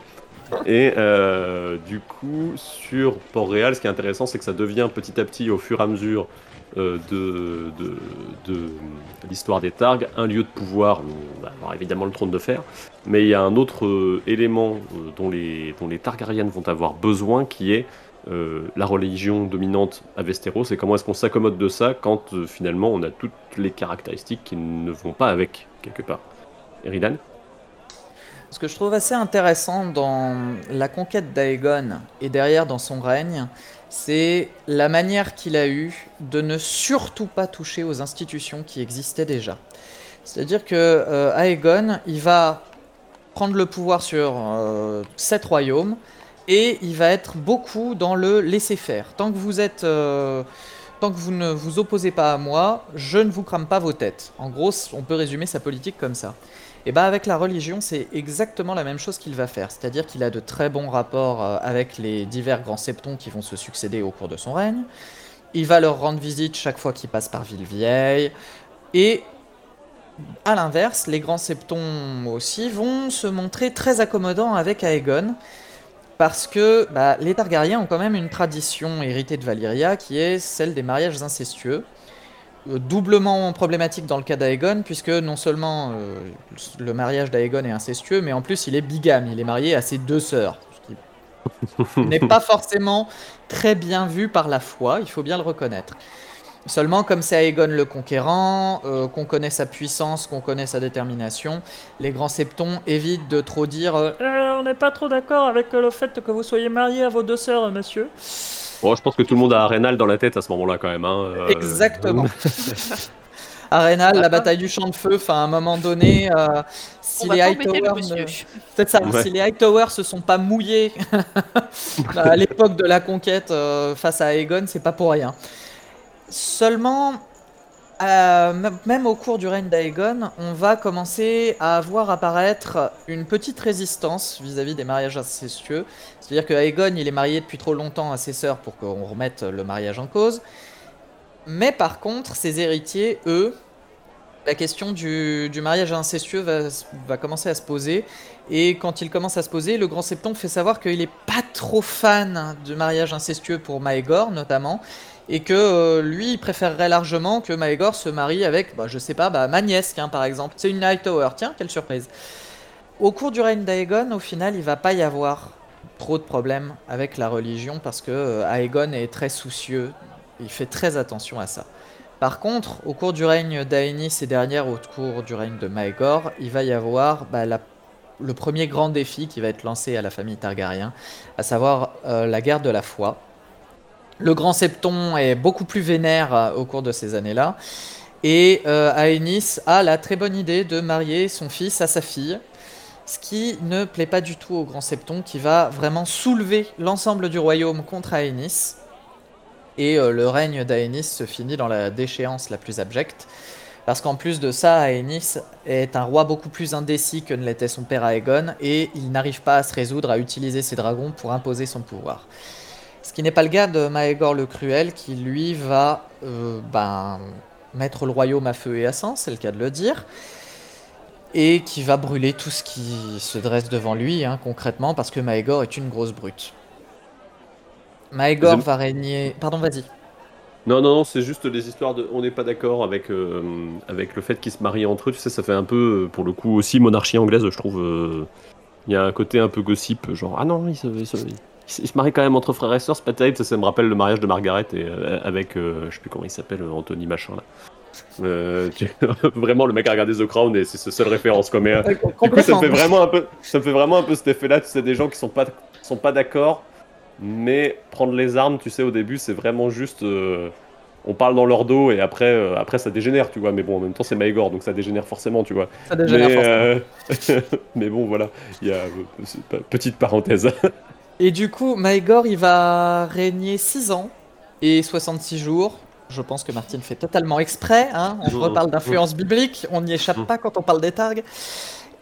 Et euh, du coup, sur Port-Réal, ce qui est intéressant, c'est que ça devient petit à petit, au fur et à mesure euh, de, de, l'histoire des Targs, un lieu de pouvoir. On va avoir évidemment le trône de fer, mais il y a un autre euh, élément dont, les, dont les Targaryens vont avoir besoin qui est euh, la religion dominante à Westeros et comment est-ce qu'on s'accommode de ça quand euh, finalement on a toutes les caractéristiques qui ne vont pas avec quelque part. Eridan? Ce que je trouve assez intéressant dans la conquête d'Aegon et derrière dans son règne, c'est la manière qu'il a eue de ne surtout pas toucher aux institutions qui existaient déjà. C'est-à-dire que euh, Aegon, il va prendre le pouvoir sur sept royaumes, et il va être beaucoup dans le laisser faire. Tant que vous êtes, euh, tant que vous ne vous opposez pas à moi, je ne vous crame pas vos têtes. En gros, on peut résumer sa politique comme ça. Et bien avec la religion, c'est exactement la même chose qu'il va faire. C'est-à-dire qu'il a de très bons rapports euh, avec les divers grands septons qui vont se succéder au cours de son règne. Il va leur rendre visite chaque fois qu'il passe par Villevieille. Et à l'inverse, les grands septons aussi vont se montrer très accommodants avec Aegon parce que bah, les Targaryens ont quand même une tradition héritée de Valyria qui est celle des mariages incestueux. Euh, doublement problématique dans le cas d'Aegon, puisque non seulement euh, le mariage d'Aegon est incestueux, mais en plus il est bigame, il est marié à ses deux sœurs. Ce qui [laughs] n'est pas forcément très bien vu par la foi, il faut bien le reconnaître. Seulement, comme c'est Aegon le Conquérant, euh, qu'on connaît sa puissance, qu'on connaît sa détermination, les grands septons évitent de trop dire euh, Euh, on n'est pas trop d'accord avec le fait que vous soyez marié à vos deux sœurs, monsieur. Bon, je pense que tout le monde a Arenal dans la tête à ce moment-là quand même. hein, euh, Exactement. [laughs] Arenal, la bataille du champ de feu, enfin, à un moment donné, euh, si les ne- ça, Ouais. si les Hightowers se sont pas mouillés [laughs] à l'époque de la conquête euh, face à Aegon, c'est pas pour rien. Seulement, euh, même au cours du règne d'Aegon, on va commencer à voir apparaître une petite résistance vis-à-vis des mariages incestueux. C'est-à-dire que Aegon, il est marié depuis trop longtemps à ses sœurs pour qu'on remette le mariage en cause. Mais par contre, ses héritiers, eux, la question du, mariage incestueux va commencer à se poser. Et quand il commence à se poser, le grand septon fait savoir qu'il n'est pas trop fan du mariage incestueux pour Maegor, notamment. Et que euh, lui, il préférerait largement que Maegor se marie avec, bah, je sais pas, bah, ma nièce, tiens, par exemple. C'est une Hightower, tiens, quelle surprise. Au cours du règne d'Aegon, au final, il va pas y avoir trop de problèmes avec la religion parce que euh, Aegon est très soucieux, il fait très attention à ça. Par contre, au cours du règne d'Aenys et derrière au cours du règne de Maegor, il va y avoir bah, le premier grand défi qui va être lancé à la famille Targaryen, à savoir euh, la guerre de la foi. Le grand septon est beaucoup plus vénère euh, au cours de ces années-là. Et euh, Aenys a la très bonne idée de marier son fils à sa fille, ce qui ne plaît pas du tout au grand septon, qui va vraiment soulever l'ensemble du royaume contre Aenys. Et euh, le règne d'Aenys se finit dans la déchéance la plus abjecte. Parce qu'en plus de ça, Aenys est un roi beaucoup plus indécis que ne l'était son père Aegon, et il n'arrive pas à se résoudre à utiliser ses dragons pour imposer son pouvoir. Ce qui n'est pas le cas de Maegor le Cruel, qui lui va euh, ben, mettre le royaume à feu et à sang, c'est le cas de le dire, et qui va brûler tout ce qui se dresse devant lui, hein, concrètement, parce que Maegor est une grosse brute. Maegor J'aime- va régner... Pardon, vas-y. Non, non, non, c'est juste des histoires de. On n'est pas d'accord avec, euh, avec le fait qu'ils se marient entre eux. Tu sais, ça fait un peu, euh, pour le coup, aussi monarchie anglaise, je trouve. euh, Il y a un côté un peu gossip, genre, ah non, ils se, ils se, ils se- marient quand même entre frères et sœurs, c'est pas terrible. Ça, ça me rappelle le mariage de Margaret et, euh, avec, euh, je sais plus comment il s'appelle, euh, Anthony Machin, là. Euh, tu- [laughs] Vraiment, le mec a regardé The Crown et c'est sa seule référence, quoi. Mais, euh, du coup, ça me fait vraiment un peu, ça me fait vraiment un peu cet effet-là. Tu sais, des gens qui sont pas, sont pas d'accord, mais prendre les armes, tu sais, au début, c'est vraiment juste, euh, on parle dans leur dos et après, après ça dégénère, tu vois. Mais bon, en même temps, c'est Maegor, donc ça dégénère forcément, tu vois. Ça dégénère mais, forcément. [laughs] mais bon, voilà, il y a petite parenthèse. [laughs] Et du coup, Maegor, il va régner 6 ans et 66 jours. Je pense que Martine fait totalement exprès. hein. On Mmh, reparle d'influence biblique, on n'y échappe Mmh. pas quand on parle des targs.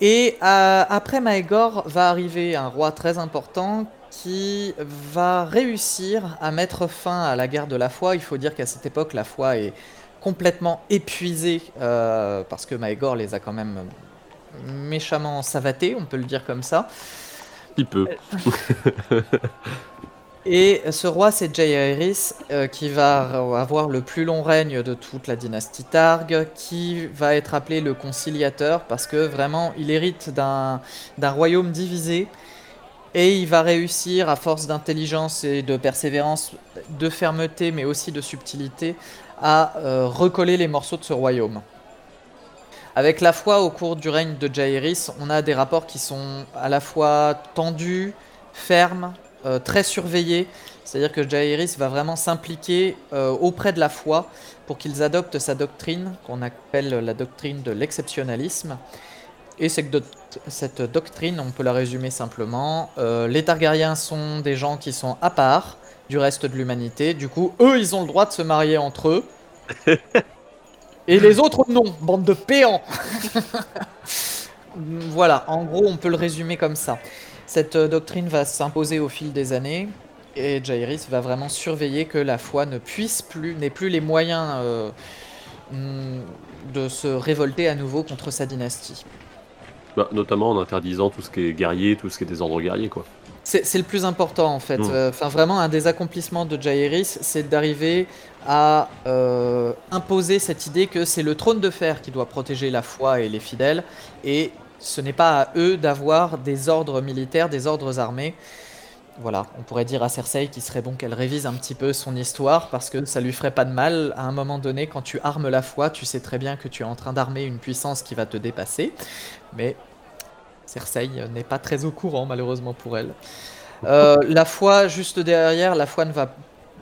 Et euh, après Maegor va arriver un roi très important qui va réussir à mettre fin à la guerre de la foi. Il faut dire qu'à cette époque, la foi est complètement épuisée euh, parce que Maegor les a quand même méchamment savatés, on peut le dire comme ça. Peu. [laughs] Et ce roi, c'est Jaehaerys, euh, qui va avoir le plus long règne de toute la dynastie Targ, qui va être appelé le conciliateur, parce que vraiment, il hérite d'un d'un royaume divisé, et il va réussir, à force d'intelligence et de persévérance, de fermeté, mais aussi de subtilité, à euh, recoller les morceaux de ce royaume. Avec la foi, au cours du règne de Jaehaerys, on a des rapports qui sont à la fois tendus, fermes, euh, très surveillés. C'est-à-dire que Jaehaerys va vraiment s'impliquer euh, auprès de la foi pour qu'ils adoptent sa doctrine, qu'on appelle la doctrine de l'exceptionnalisme. Et cette doctrine, on peut la résumer simplement. euh, les Targaryens sont des gens qui sont à part du reste de l'humanité. Du coup, eux, ils ont le droit de se marier entre eux. [laughs] Et les autres, non. Bande de péants. [laughs] voilà, en gros, on peut le résumer comme ça. Cette euh, doctrine va s'imposer au fil des années. Et Jaehaerys va vraiment surveiller que la foi ne puisse plus, n'ait plus les moyens euh, mm, de se révolter à nouveau contre sa dynastie. Bah, notamment en interdisant tout ce qui est guerrier, tout ce qui est désordre guerrier, quoi. C'est le plus important en fait. Mm. Euh, Enfin, vraiment, un des accomplissements de Jaehaerys, c'est d'arriver à euh, imposer cette idée que c'est le trône de fer qui doit protéger la foi et les fidèles, et ce n'est pas à eux d'avoir des ordres militaires, des ordres armés. voilà, on pourrait dire à Cersei qu'il serait bon qu'elle révise un petit peu son histoire parce que ça lui ferait pas de mal. À un moment donné, quand tu armes la foi, tu sais très bien que tu es en train d'armer une puissance qui va te dépasser. Mais Cersei n'est pas très au courant, malheureusement pour elle. Euh, la foi, juste derrière, la foi ne va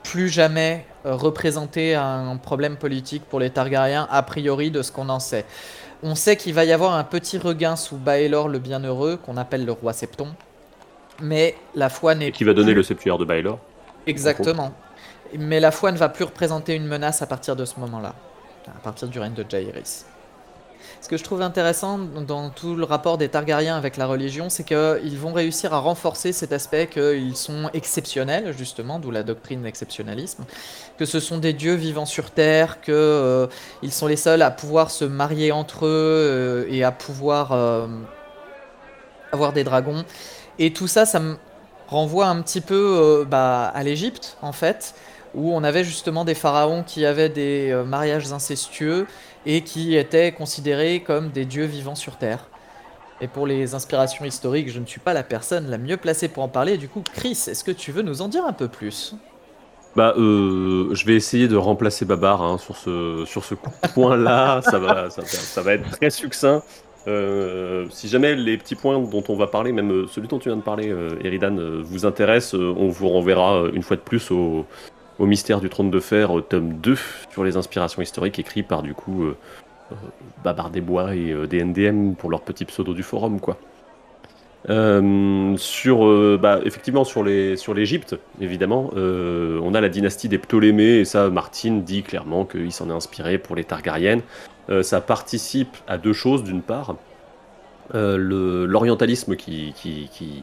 plus jamais euh, représenter un problème politique pour les Targaryens, a priori de ce qu'on en sait. On sait qu'il va y avoir un petit regain sous Baelor le Bienheureux, qu'on appelle le roi Septon. Mais la foi n'est Qui va donner le septuaire de Baelor. Exactement. Mais la foi ne va plus représenter une menace à partir de ce moment-là, à partir du règne de Jaehaerys. Ce que je trouve intéressant dans tout le rapport des Targaryens avec la religion, c'est qu'ils vont réussir à renforcer cet aspect qu'ils sont exceptionnels, justement, d'où la doctrine d'exceptionnalisme, que ce sont des dieux vivant sur Terre, qu'ils euh, sont les seuls à pouvoir se marier entre eux euh, et à pouvoir euh, avoir des dragons. Et tout ça, ça me renvoie un petit peu bah, à l'Égypte, en fait, où on avait justement des pharaons qui avaient des mariages incestueux et qui étaient considérés comme des dieux vivants sur Terre. Et pour les inspirations historiques, je ne suis pas la personne la mieux placée pour en parler. Du coup, Chris, est-ce que tu veux nous en dire un peu plus? Bah, euh, je vais essayer de remplacer Babar hein, sur ce, sur ce point-là. ça, va, ça, va être très succinct. Euh, si jamais les petits points dont on va parler, même euh, celui dont tu viens de parler, Eridan, vous intéresse, on vous renverra une fois de plus au, au mystère du trône de fer, tome 2, sur les inspirations historiques, écrit par du coup euh, euh Babar des Bois et euh, des NDM pour leur petit pseudo du forum, quoi. Euh, sur, bah, effectivement, sur les sur l'Égypte, évidemment, on a la dynastie des Ptolémées et ça, Martine dit clairement qu'il s'en est inspiré pour les Targaryennes. ça participe à deux choses, d'une part, l'orientalisme qui, qui, qui,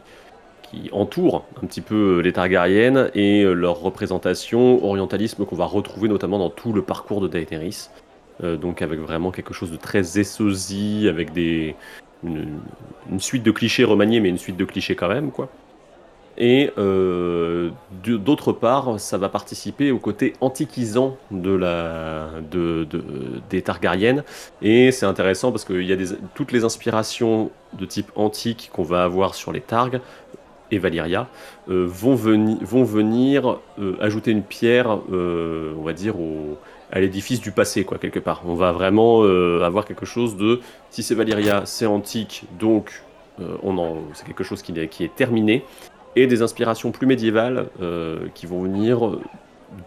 qui entourent un petit peu les Targaryennes et leur représentation, orientalisme qu'on va retrouver notamment dans tout le parcours de Daenerys. Euh, donc avec vraiment quelque chose de très essosie, avec des, une, suite de clichés remaniés, mais une suite de clichés quand même, quoi. Et euh, d'autre part, ça va participer au côté antiquisant de la, de, des Targaryennes. Et c'est intéressant parce qu'il y a toutes les inspirations de type antique qu'on va avoir sur les Targs et Valyria euh, vont, venir euh, ajouter une pierre, euh, on va dire, à l'édifice du passé, quoi, quelque part. On va vraiment avoir quelque chose de, si c'est Valyria, c'est antique, donc on c'est quelque chose qui est, qui est terminé, et des inspirations plus médiévales qui vont venir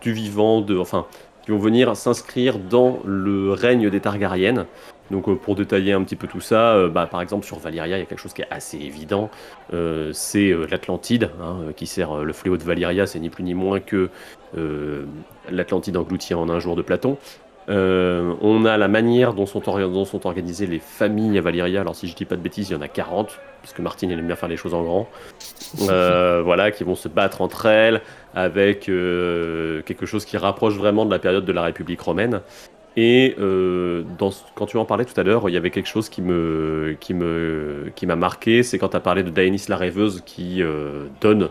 du vivant, de, enfin, qui vont venir s'inscrire dans le règne des Targaryennes. Donc euh, pour détailler un petit peu tout ça, euh, bah, par exemple sur Valyria, il y a quelque chose qui est assez évident, euh, c'est l'Atlantide, hein, qui sert le fléau de Valyria, c'est ni plus ni moins que l'Atlantide engloutie en un jour de Platon. on a la manière dont sont, dont sont, organisées les familles à Valyria. Alors, si je dis pas de bêtises, il y en a 40, parce que Martine aime bien faire les choses en grand. [laughs] voilà, qui vont se battre entre elles avec quelque chose qui rapproche vraiment de la période de la République romaine. Et euh, dans, quand tu en parlais tout à l'heure, il y avait quelque chose qui me qui me qui m'a marqué, c'est quand tu as parlé de Daenis la rêveuse qui euh, donne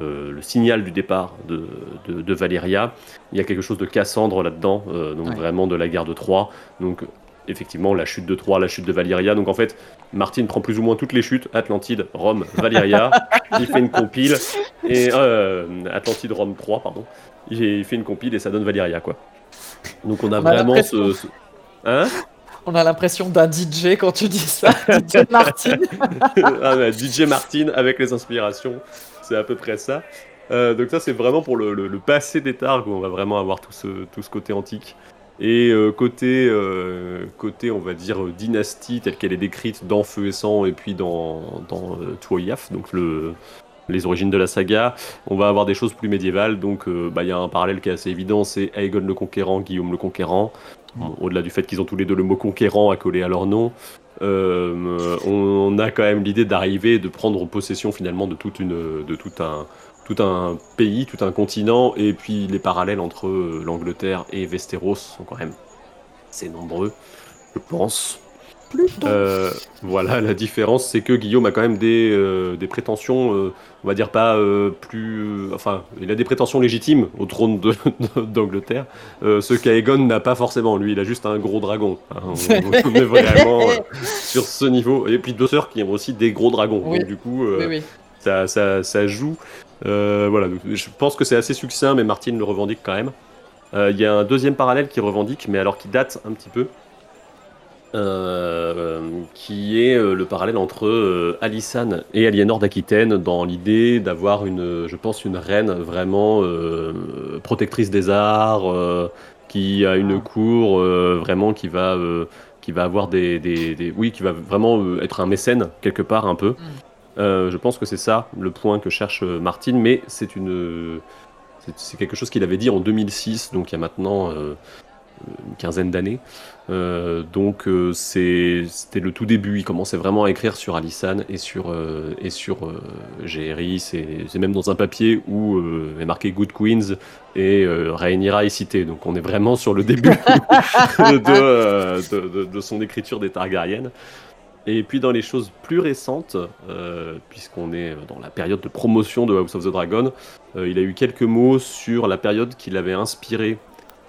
euh, le signal du départ de, de, de, Valyria. Il y a quelque chose de Cassandre là-dedans, donc vraiment de la guerre de Troie. Donc effectivement la chute de Troie, la chute de Valyria. Donc en fait, Martin prend plus ou moins toutes les chutes Atlantide, Rome, Valyria. [laughs] il fait une compile et Atlantide, Rome, 3 pardon. Il fait une compile et ça donne Valyria quoi. Donc on a, vraiment ce, Hein [laughs] on a l'impression d'un DJ quand tu dis ça, [laughs] DJ Martin. ah, DJ Martin avec les inspirations, c'est à peu près ça. Euh, donc ça c'est vraiment pour le, passé des Targs où on va vraiment avoir tout ce, tout ce côté antique. Et euh, côté, euh, côté, on va dire, dynastie telle qu'elle est décrite dans Feu et Sang et puis dans, dans Tuoyaf, donc le, les origines de la saga. On va avoir des choses plus médiévales, donc euh, bah, il y a un parallèle qui est assez évident, c'est Aegon le Conquérant, Guillaume le Conquérant. Au-delà du fait qu'ils ont tous les deux le mot conquérant à coller à leur nom, euh, on, a quand même l'idée d'arriver, de prendre possession finalement de, toute une, de tout, un, tout un pays, tout un continent, et puis les parallèles entre l'Angleterre et Westeros sont quand même assez nombreux, je pense. Euh, voilà, la différence, c'est que Guillaume a quand même des, euh, des prétentions, euh, on va dire pas plus. enfin, il a des prétentions légitimes au trône d'Angleterre, ce qu'Aegon n'a pas forcément. Lui, il a juste un gros dragon. Hein. on, [laughs] est vraiment sur ce niveau. Et puis deux sœurs qui ont aussi des gros dragons. Donc, du coup, ça, ça, ça joue. Voilà, donc, je pense que c'est assez succinct, mais Martine le revendique quand même. Il y a un deuxième parallèle qui revendique, mais alors qui date un petit peu, euh, qui est euh, le parallèle entre euh, et Aliénor d'Aquitaine dans l'idée d'avoir une, je pense, une reine vraiment euh, protectrice des arts, euh, qui a une Ah. cour euh, vraiment qui va, euh, qui va avoir des, des- des- oui, qui va vraiment euh, être un mécène quelque part un peu. Euh, je pense que c'est ça le point que cherche euh, Martine, mais c'est une, c'est- quelque chose qu'il avait dit en 2006, donc il y a maintenant euh, une quinzaine d'années. Euh, donc euh, c'était le tout début. Il commençait vraiment à écrire sur Alysanne et sur et sur euh. C'est même dans un papier où euh, est marqué Good Queens et euh, Rhaenyra est cité. Donc on est vraiment sur le début [laughs] de, euh, de, de- de son écriture des Targaryennes. Et puis dans les choses plus récentes, euh, puisqu'on est dans la période de promotion de House of the Dragon, euh, il a eu quelques mots sur la période qui l'avait inspiré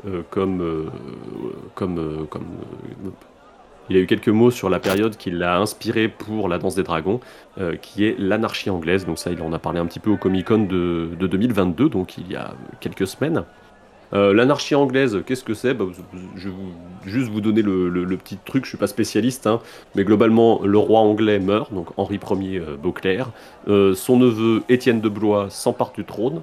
euh, comme, euh, comme, euh, il a eu quelques mots sur la période qui l'a inspiré pour la danse des dragons, qui est l'anarchie anglaise. Donc ça, il en a parlé un petit peu au Comic Con de, de 2022, donc il y a quelques semaines. L'anarchie anglaise, qu'est-ce que c'est? Bah, Je vais juste vous donner le, petit truc, je suis pas spécialiste, hein, mais globalement, le roi anglais meurt, donc Henri Ier Beauclerc. Son neveu Étienne de Blois s'empare du trône,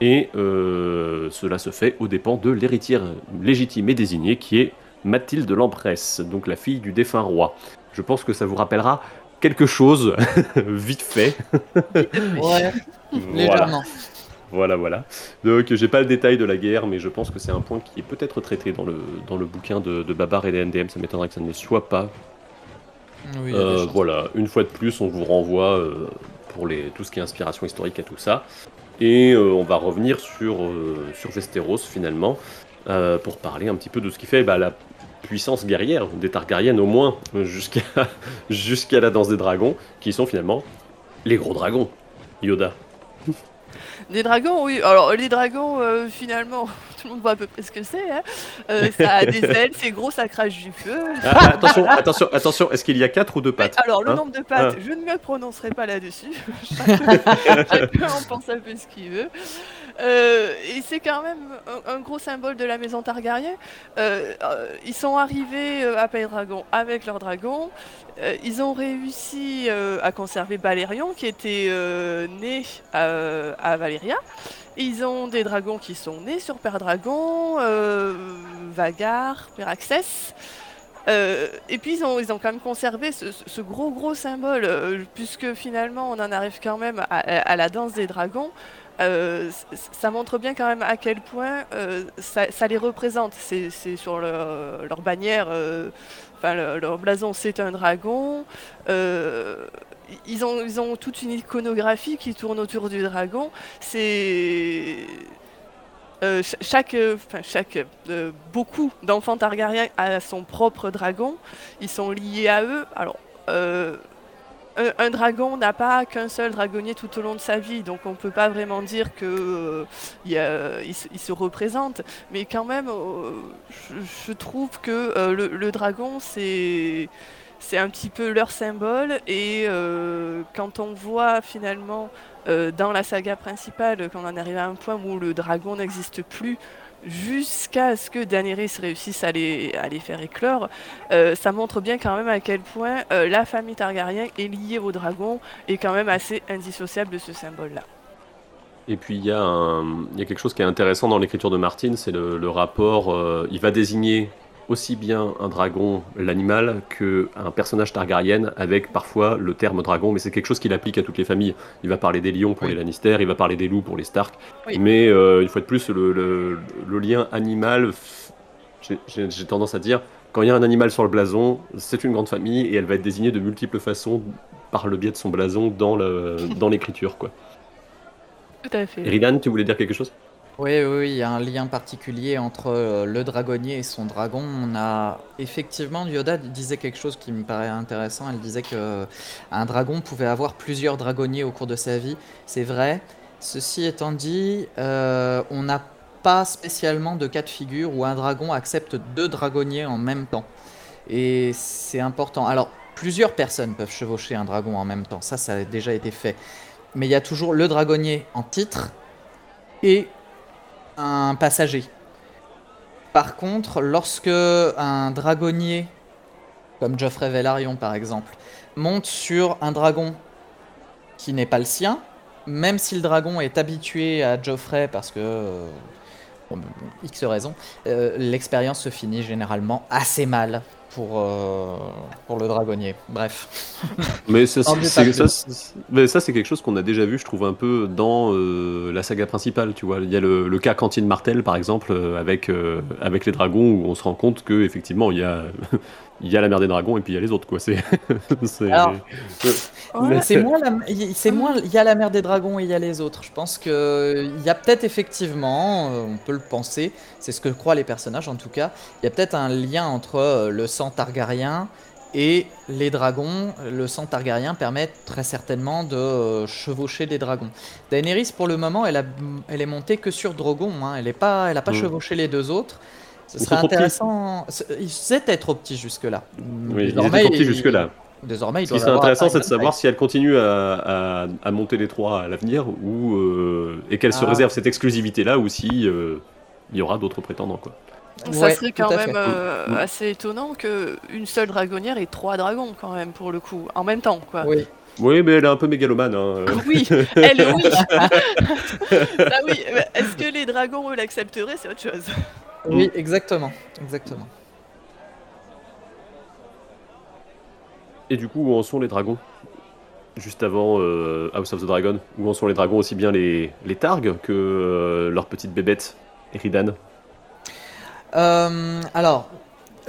et euh, cela se fait aux dépens de l'héritière légitime et désignée, qui est Mathilde Lampresse, donc la fille du défunt roi. Je pense que ça vous rappellera quelque chose, [laughs] vite fait. [laughs] Ouais, légèrement. Voilà, voilà. Donc, j'ai pas le détail de la guerre, mais je pense que c'est un point qui est peut-être traité dans le, dans le bouquin de, de Babar et des NDM. Ça m'étonnerait que ça ne le soit pas. Oui, Euh, voilà, une fois de plus, on vous renvoie euh, pour les, tout ce qui est inspiration historique à tout ça. Et euh, on va revenir sur, euh, sur Westeros finalement, euh, pour parler un petit peu de ce qui fait bah, la puissance guerrière des Targaryennes au moins, [laughs] jusqu'à la danse des dragons, qui sont finalement les gros dragons. Yoda. Des dragons, oui. Alors, les dragons, euh, finalement, [laughs] tout le monde voit à peu près ce que c'est. hein. Euh, ça a des [laughs] ailes, c'est gros, ça crache du feu. Ah, attention, attention, attention, est-ce qu'il y a quatre ou deux Mais pattes alors, le hein nombre de pattes, Ah. je ne me prononcerai pas là-dessus. [laughs] Chacun en pense un peu ce qu'il veut. Euh, et c'est quand même un, gros symbole de la maison Targaryen. Euh, euh, ils sont arrivés à Dragon avec leurs dragons. Euh, ils ont réussi à conserver Balerion, qui était né à, à Valyria. Ils ont des dragons qui sont nés sur Père Dragon, Vagar, Peraxès. Euh, et puis ils ont, quand même conservé ce, gros gros symbole, puisque finalement on en arrive quand même à la danse des dragons. Euh, ça montre bien quand même à quel point euh, ça, les représente. C'est sur leur, bannière, euh, leur blason, c'est un dragon. Ils, ont, ils ont toute une iconographie qui tourne autour du dragon. C'est ch- chaque, enfin chaque, beaucoup d'enfants Targaryens a son propre dragon. Ils sont liés à eux. Alors, un, dragon n'a pas qu'un seul dragonnier tout au long de sa vie, donc on peut pas vraiment dire que euh, se, représente. Mais quand même, euh, je, trouve que euh, le, dragon c'est un petit peu leur symbole et quand on voit finalement dans la saga principale qu'on en arrive à un point où le dragon n'existe plus jusqu'à ce que Daenerys réussisse à les, faire éclore, euh, ça montre bien quand même à quel point euh, la famille Targaryen est liée au dragon et quand même assez indissociable de ce symbole-là. Et puis il y, a quelque chose qui est intéressant dans l'écriture de Martin, c'est le, le rapport. euh, il va désigner aussi bien un dragon, l'animal, qu'un personnage Targaryen, avec parfois le terme dragon, mais c'est quelque chose qu'il applique à toutes les familles. Il va parler des lions pour Oui. les Lannister, il va parler des loups pour les Stark, Oui. mais euh, une fois de plus, le, le- le lien animal, j'ai- tendance à dire, quand il y a un animal sur le blason, c'est une grande famille et elle va être désignée de multiples façons par le biais de son blason dans l'écriture. quoi. Tout à fait. Ridan, tu voulais dire quelque chose? Oui, oui, il y a un lien particulier entre euh, le dragonnier et son dragon. On a effectivement, Yoda disait quelque chose qui me paraît intéressant. Elle disait que euh, un dragon pouvait avoir plusieurs dragonniers au cours de sa vie. C'est vrai. Ceci étant dit, euh, on n'a pas spécialement de cas de figure où un dragon accepte deux dragonniers en même temps. Et c'est important. Alors, plusieurs personnes peuvent chevaucher un dragon en même temps. Ça, ça a déjà été fait. mais il y a toujours le dragonnier en titre et un passager. Par contre, lorsque un dragonnier, comme Geoffrey Velaryon par exemple, monte sur un dragon qui n'est pas le sien, même si le dragon est habitué à Geoffrey parce que euh, X raisons, euh, l'expérience se finit généralement assez mal pour, euh, pour le dragonnier. Bref. [laughs] Mais ça, c'est- ça, quelque chose qu'on a déjà vu, je trouve, un peu dans euh, la saga principale. Tu vois, il y a le, le cas Cantine Martel, par exemple, euh, avec, euh, avec les dragons, où on se rend compte que effectivement, il y a, il y a la mère des dragons et puis il y a les autres, quoi. C'est, moins, c'est moins, il y a la mer des dragons et il y a les autres. Je pense que il y a peut-être effectivement, euh, on peut le penser, c'est ce que croient les personnages en tout cas. Il y a peut-être un lien entre euh, le sang targaryen et les dragons. Le sang targaryen permet très certainement de euh, chevaucher des dragons. Daenerys, pour le moment, elle, a, elle est montée que sur Drogon. hein. Elle est pas, elle a pas Mm. chevauché les deux autres. Ce Ils serait intéressant. étaient trop petits jusque-là. Oui, ils étaient trop petits jusque-là. Désormais, ils Ce qui serait intéressant, c'est de une savoir si elle continue à, à- à monter les trois à l'avenir, ou euh, et qu'elle se Ah. réserve cette exclusivité-là, ou si euh, il y aura d'autres prétendants, quoi. Ça Ouais, serait quand même euh, assez étonnant qu'une seule dragonnière ait trois dragons quand même pour le coup, en même temps quoi. Oui. Oui, mais elle est un peu mégalomane. hein. Oui, elle oui. [laughs] ah oui, mais est-ce que les dragons eux l'accepteraient, c'est autre chose. Oui, exactement, exactement. Et du coup, où en sont les dragons? Juste avant euh, House of the Dragon, où en sont les dragons aussi bien les, les Targs que euh, leur petite bébête, Eridan Euh, alors,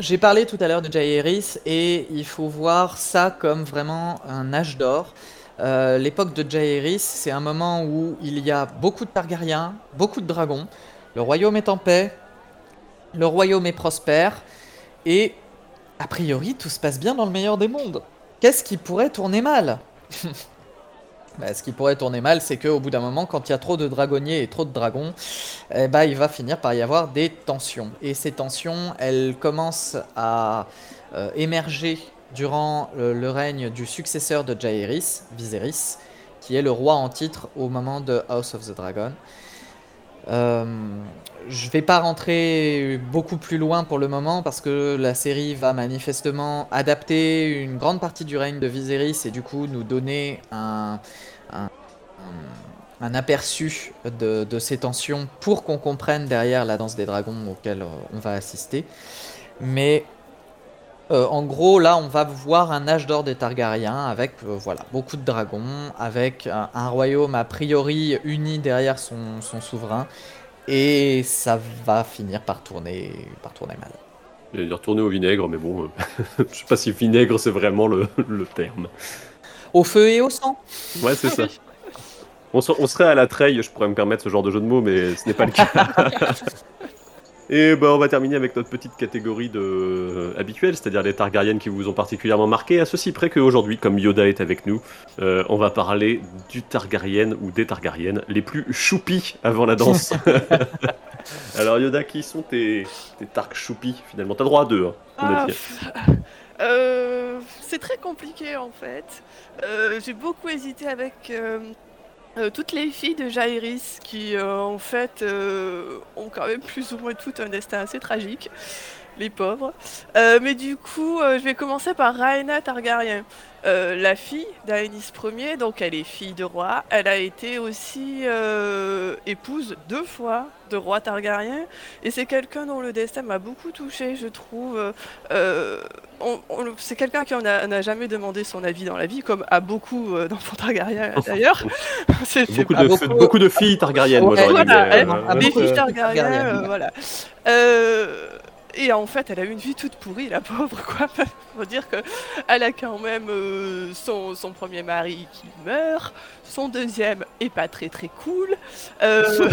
j'ai parlé tout à l'heure de Jaehaerys et il faut voir ça comme vraiment un âge d'or. Euh, L'époque de Jaehaerys, c'est un moment où il y a beaucoup de Targaryens, beaucoup de dragons. Le royaume est en paix, le royaume est prospère et a priori tout se passe bien dans le meilleur des mondes. Qu'est-ce qui pourrait tourner mal? [laughs] Bah, Ce qui pourrait tourner mal, c'est qu'au bout d'un moment, quand il y a trop de dragonniers et trop de dragons, eh ben, il va finir par y avoir des tensions. Et ces tensions, elles commencent à euh, émerger durant le, le règne du successeur de Jaehaerys, Viserys, qui est le roi en titre au moment de House of the Dragon. Euh, je vais pas rentrer beaucoup plus loin pour le moment parce que la série va manifestement adapter une grande partie du règne de Viserys et du coup nous donner un, un, aperçu de, de ces tensions pour qu'on comprenne derrière la danse des dragons auquel euh, on va assister. Mais euh, en gros, là, on va voir un âge d'or des Targaryens avec euh, voilà, beaucoup de dragons, avec un, un royaume a priori uni derrière son, son souverain. Et ça va finir par tourner, par tourner mal. Il est retourné au vinaigre, mais bon, euh, [laughs] je sais pas si vinaigre c'est vraiment le, le terme. Au feu et au sang Ouais, c'est ça. On, on serait à la treille, je pourrais me permettre ce genre de jeu de mots, mais ce n'est pas le cas. [laughs] Et ben, on va terminer avec notre petite catégorie de euh, habituelle, c'est-à-dire les Targaryennes qui vous ont particulièrement marqué, à ceci près qu'aujourd'hui, comme Yoda est avec nous, euh, on va parler du Targaryen ou des Targaryennes les plus choupis avant la danse. [laughs] Alors Yoda, qui sont tes, tes Targ choupis finalement? T'as droit à deux, hein, Ah, euh, c'est très compliqué en fait. Euh, J'ai beaucoup hésité avec euh, toutes les filles de Jaehaerys qui euh, en fait euh, ont quand même plus ou moins tout un destin assez tragique, les pauvres. Euh, mais du coup, euh, je vais commencer par Rhaena Targaryen. Euh, la fille d'Aenys Ier, donc elle est fille de roi, elle a été aussi euh, épouse deux fois de roi Targaryen, et c'est quelqu'un dont le destin m'a beaucoup touché, je trouve. Euh, c'est quelqu'un qui n'a jamais demandé son avis dans la vie, comme à beaucoup euh, d'enfants Targaryens d'ailleurs. [laughs] Beaucoup de, beaucoup. beaucoup de filles Targaryennes, Ouais, voilà, elle- des filles euh, voilà. Euh, et en fait, elle a eu une vie toute pourrie, la pauvre, quoi. [laughs] Faut dire que elle a quand même euh, son, son premier mari qui meurt, son deuxième est pas très très cool. Euh, [laughs]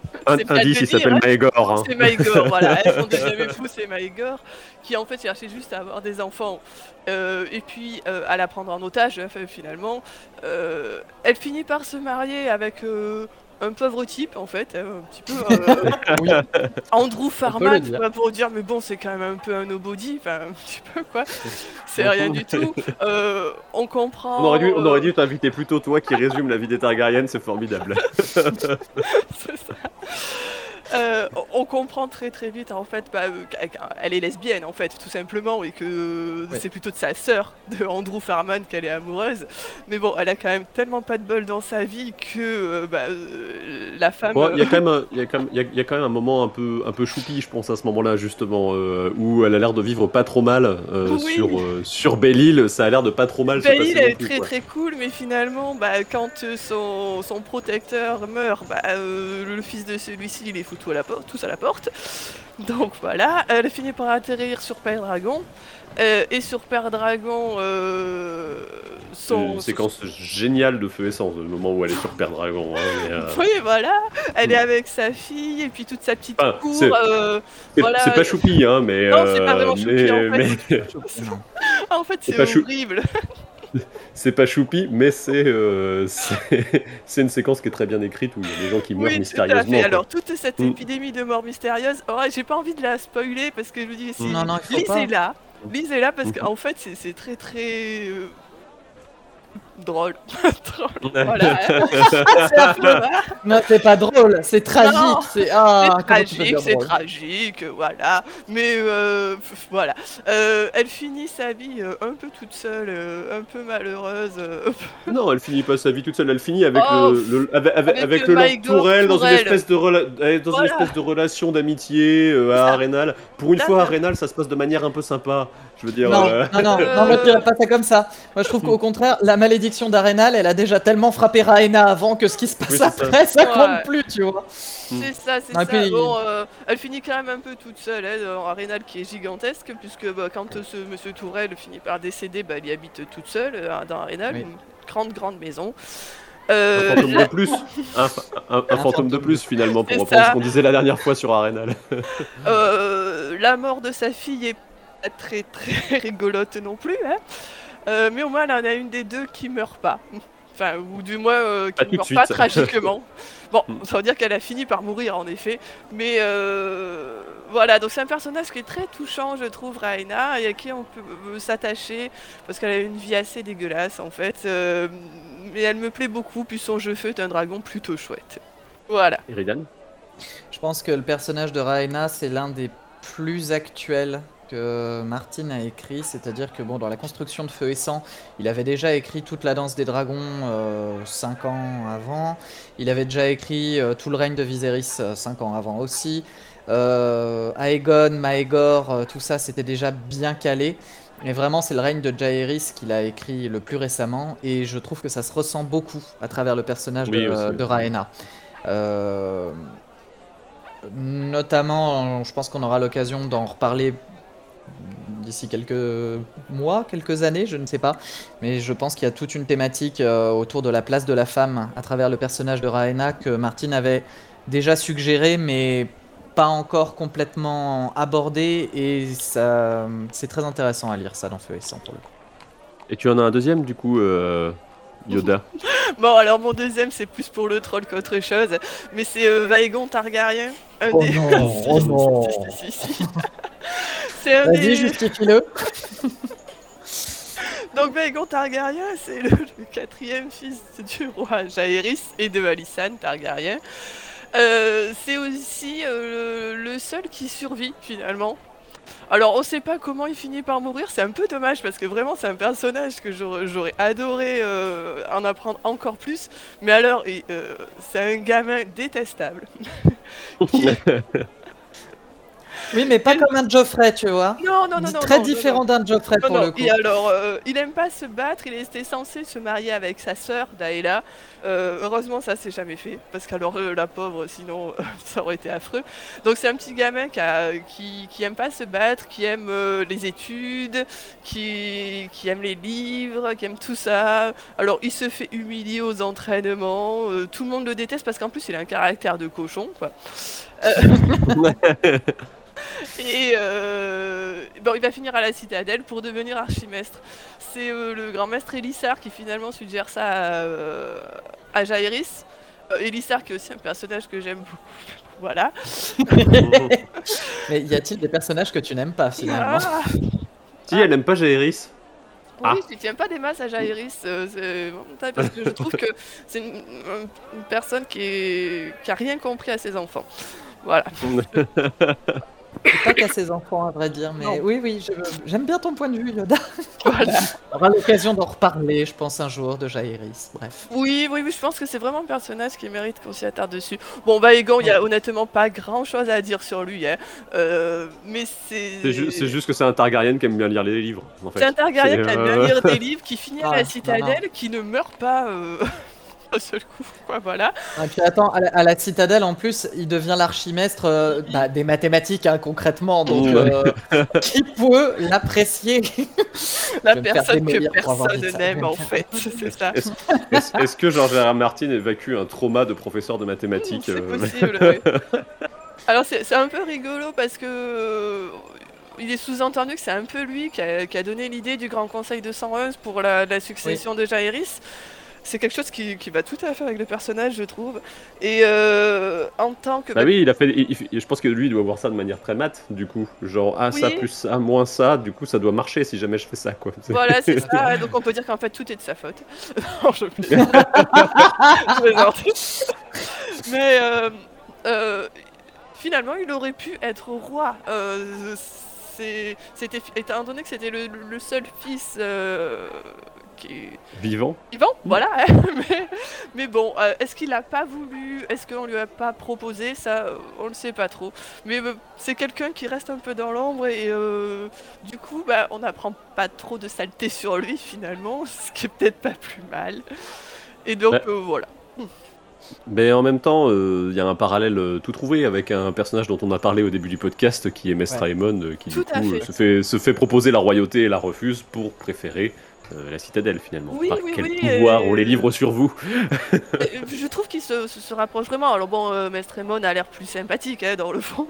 [laughs] un indice, il s'appelle Maegor. hein. c'est Maegor, voilà. Son deuxième époux, c'est Maegor, qui en fait cherchait juste à avoir des enfants. Euh, et puis à la prendre en otage, finalement. Elle finit par se marier avec un pauvre type en fait, hein, un petit peu. [laughs] euh, Andrew Farman, dire. pas pour dire, mais bon, c'est quand même un peu un nobody, enfin un petit peu quoi. [laughs] C'est rien du tout. Euh, on comprend. On aurait dû, on aurait euh, dû t'inviter plutôt toi qui résume la vie des Targaryens, c'est formidable. [laughs] c'est ça. Euh, on- comprend très très vite en fait bah, euh, qu'elle est lesbienne en fait tout simplement et que Ouais. c'est plutôt de sa sœur de Andrew Farman qu'elle est amoureuse mais bon elle a quand même tellement pas de bol dans sa vie que euh, bah, euh, la femme il y a quand même, un- il y a quand même, il y a- il y a quand même un moment un peu, un peu choupi, je pense à ce moment-là justement, euh, où elle a l'air de vivre pas trop mal euh, Oui. sur euh, sur Belle-Île. Ça a l'air de pas trop mal Belle Île, elle est très très cool, mais finalement, bah, quand euh, son, son protecteur meurt, bah, euh, le fils de celui-ci, il les fout tout à la porte, tous à la porte. Donc voilà, elle finit par atterrir sur Père Dragon. Euh, et sur Père Dragon, euh, son, Une séquence géniale de feu essence, le moment où elle est sur Père Dragon. hein, mais, euh, [laughs] Oui, voilà, elle est avec sa fille et puis toute sa petite Enfin, cour. c'est- euh, c'est voilà. pas choupi, hein, mais. Non, c'est pas vraiment choupi, mais- en fait. mais- [laughs] en fait, C'est chou- horrible. C'est pas choupi, mais c'est euh, [laughs] c'est une séquence qui est très bien écrite où il y a des gens qui meurent Oui, tout à mystérieusement. fait. Alors, toute cette Mm. épidémie de mort mystérieuse, oh, j'ai pas envie de la spoiler parce que je vous dis, si, lisez-la. Lisez-la parce qu'en fait, c'est c'est très très. euh, drôle. [laughs] Voilà. [laughs] [laughs] Non, c'est pas drôle, c'est tragique. C'est ah, tragique, c'est tragique, voilà. Mais euh, voilà. Euh, elle finit sa vie euh, un peu toute seule, euh, un peu malheureuse. euh, Non, elle finit pas sa vie toute seule, elle finit avec Oh, le, le- avec, avec, le le Tourelle dans une espèce de rela- euh, dans Voilà. une espèce de relation d'amitié euh, à. Arenal. Pour une Ça, fois, ça. Arenal, ça se passe de manière un peu sympa. Je veux dire. Non, euh, non, non, non, moi je pas ça comme ça. Moi je trouve qu'au contraire, la malédiction d'Arenal, elle a déjà tellement frappé Raena avant que ce qui se passe Oui, ça. après, ça, Ouais. compte plus, tu vois. C'est ça, c'est ça. puis- Bon, euh, elle finit quand même un peu toute seule, elle, en Arénal qui est gigantesque, puisque bah, quand ce monsieur Tourelle finit par décéder, bah, elle y habite toute seule euh, dans Arénal, Oui. une grande, grande maison. Un fantôme de plus, [laughs] un, fa- un- un Un fantôme de plus finalement pour reprendre ça. ce qu'on disait la dernière fois sur Arenal. [laughs] euh, la mort de sa fille est pas très très [laughs] rigolote non plus, hein. Euh, mais au moins elle en a une des deux qui meurt pas. Enfin, ou du moins euh, qui ne meurt pas tragiquement. [laughs] Bon, ça veut dire qu'elle a fini par mourir en effet. Mais euh, voilà, donc c'est un personnage qui est très touchant, je trouve, Raina, et à qui on peut euh, s'attacher, parce qu'elle a une vie assez dégueulasse en fait. euh, mais elle me plaît beaucoup, puis son jeu feu est un dragon plutôt chouette. Voilà. Eridan Je pense que le personnage de Raena, c'est l'un des plus actuels que Martin a écrit, c'est-à-dire que bon, dans la construction de Feu et Sang, il avait déjà écrit toute la danse des dragons 5 ans avant, il avait déjà écrit euh, tout le règne de Viserys 5 ans avant aussi, euh, Aegon, Maegor, euh, tout ça c'était déjà bien calé, mais vraiment c'est le règne de Jaehaerys qu'il a écrit le plus récemment, et je trouve que ça se ressent beaucoup à travers le personnage Oui, de, aussi. de Rhaena. Euh, Notamment, je pense qu'on aura l'occasion d'en reparler d'ici quelques mois, quelques années, je ne sais pas. Mais je pense qu'il y a toute une thématique euh, autour de la place de la femme à travers le personnage de Raena que Martin avait déjà suggéré, mais pas encore complètement abordé. Et c'est très intéressant à lire ça dans Feu et pour. Et tu en as un deuxième du coup, euh, Yoda. [laughs] Bon, alors mon deuxième, c'est plus pour le troll qu'autre chose, mais c'est euh, Vaegon Targaryen. un Oh des- non, [laughs] oh si, non. si, si, si, si. [laughs] C'est un Vas-y, des... justifie-le. Donc Vaegon Targaryen, c'est le, le quatrième fils du roi Jaehaerys et de Alysanne Targaryen. Euh, c'est aussi euh, le, le seul qui survit finalement. Alors on sait pas comment il finit par mourir, c'est un peu dommage parce que vraiment c'est un personnage que j'aurais adoré euh, en apprendre encore plus. Mais alors euh, c'est un gamin détestable. [laughs] Oui, mais pas comme un Geoffrey, tu vois. Non non non non. Très non, non, différent d'un Geoffrey Non, pour non, le coup. Et alors, euh, il aime pas se battre, il était censé se marier avec sa sœur, Daela. Euh, heureusement, ça s'est jamais fait, parce qu'alors, euh, la pauvre, sinon, [laughs] ça aurait été affreux. Donc, c'est un petit gamin qui, a- qui, qui aime pas se battre, qui aime euh, les études, qui, qui aime les livres, qui aime tout ça. Alors, il se fait humilier aux entraînements, euh, tout le monde le déteste, parce qu'en plus, il a un caractère de cochon, quoi. [laughs] [laughs] Et euh, bon, il va finir à la citadelle pour devenir archimestre. C'est euh, le grand maître Elissar qui finalement suggère ça à, euh, à euh, Elisar qui est aussi un personnage que j'aime beaucoup. [laughs] Voilà. [laughs] Mais y a-t-il des personnages que tu n'aimes pas finalement Ah, [laughs] Si, elle aime pas Jaehaerys. oui, Ah. je tiens pas des masses à Jaehaerys, euh, parce que je trouve que c'est une, une personne qui, est... qui a rien compris à ses enfants. Voilà. Pas qu'à ses enfants, à vrai dire, mais Non. oui, oui, j'aime bien ton point de vue, Yoda. [laughs] voilà. On aura l'occasion d'en reparler, je pense, un jour de Jaehaerys. Bref. Oui, oui, oui, je pense que c'est vraiment un personnage qui mérite qu'on s'y attarde dessus. Bon, bah, Egon, il y a honnêtement pas grand chose à dire sur lui, hein. Euh, mais c'est. C'est ju- c'est juste que c'est un Targaryen qui aime bien lire les livres, en fait. C'est un Targaryen qui aime bien euh, lire des [laughs] livres, qui finit à la non, citadelle, qui ne meurt pas euh, d'un seul coup, quoi, voilà. Et puis attends, à la, à la citadelle, en plus, il devient l'archimestre euh, bah, des mathématiques, hein, concrètement. Donc, euh, qui peut l'apprécier? [laughs] La personne que personne n'aime, en fait, [laughs] c'est ça. Est-ce est-ce- est-ce que George R. R. Martin évacue un trauma de professeur de mathématiques C'est euh, possible, oui. [laughs] Alors c'est un peu rigolo parce que euh, il est sous-entendu que c'est un peu lui qui a, qui a donné l'idée du Grand Conseil de 111 pour la, la succession de Jaehaerys. C'est quelque chose qui, qui va tout à fait avec le personnage, je trouve. Et euh, en tant que... Bah oui, il a fait. il- il- je pense que lui, il doit voir ça de manière très mat, du coup. Genre, ah, ça Oui. plus ça, moins ça, du coup, ça doit marcher si jamais je fais ça, quoi. Voilà, c'est [laughs] ça. Donc on peut dire qu'en fait tout est de sa faute. [laughs] non, je. [laughs] Mais euh, euh, finalement, il aurait pu être roi. Euh, c'était étant donné que c'était le, le seul fils euh, qui est Vivant. vivant, voilà. [laughs] mais, mais bon, euh, est-ce qu'il a pas voulu Est-ce qu'on lui a pas proposé Ça, on ne sait pas trop. Mais euh, c'est quelqu'un qui reste un peu dans l'ombre et euh, du coup, bah, on n'apprend pas trop de saleté sur lui finalement, [laughs] ce qui est peut-être pas plus mal. Et donc Ouais. euh, voilà. Mais en même temps, euh, il y a un parallèle euh, tout trouvé avec un personnage dont on a parlé au début du podcast, qui est Mestre Ouais. Aemon, euh, qui Tout du coup fait. euh, se, fait, se fait proposer la royauté et la refuse pour préférer euh, la citadelle finalement. Oui, Par oui, quel oui, pouvoir et- ont les livres sur vous Euh, Je trouve qu'il se, se, se rapproche vraiment. Alors bon, euh, a l'air plus sympathique hein, dans le fond,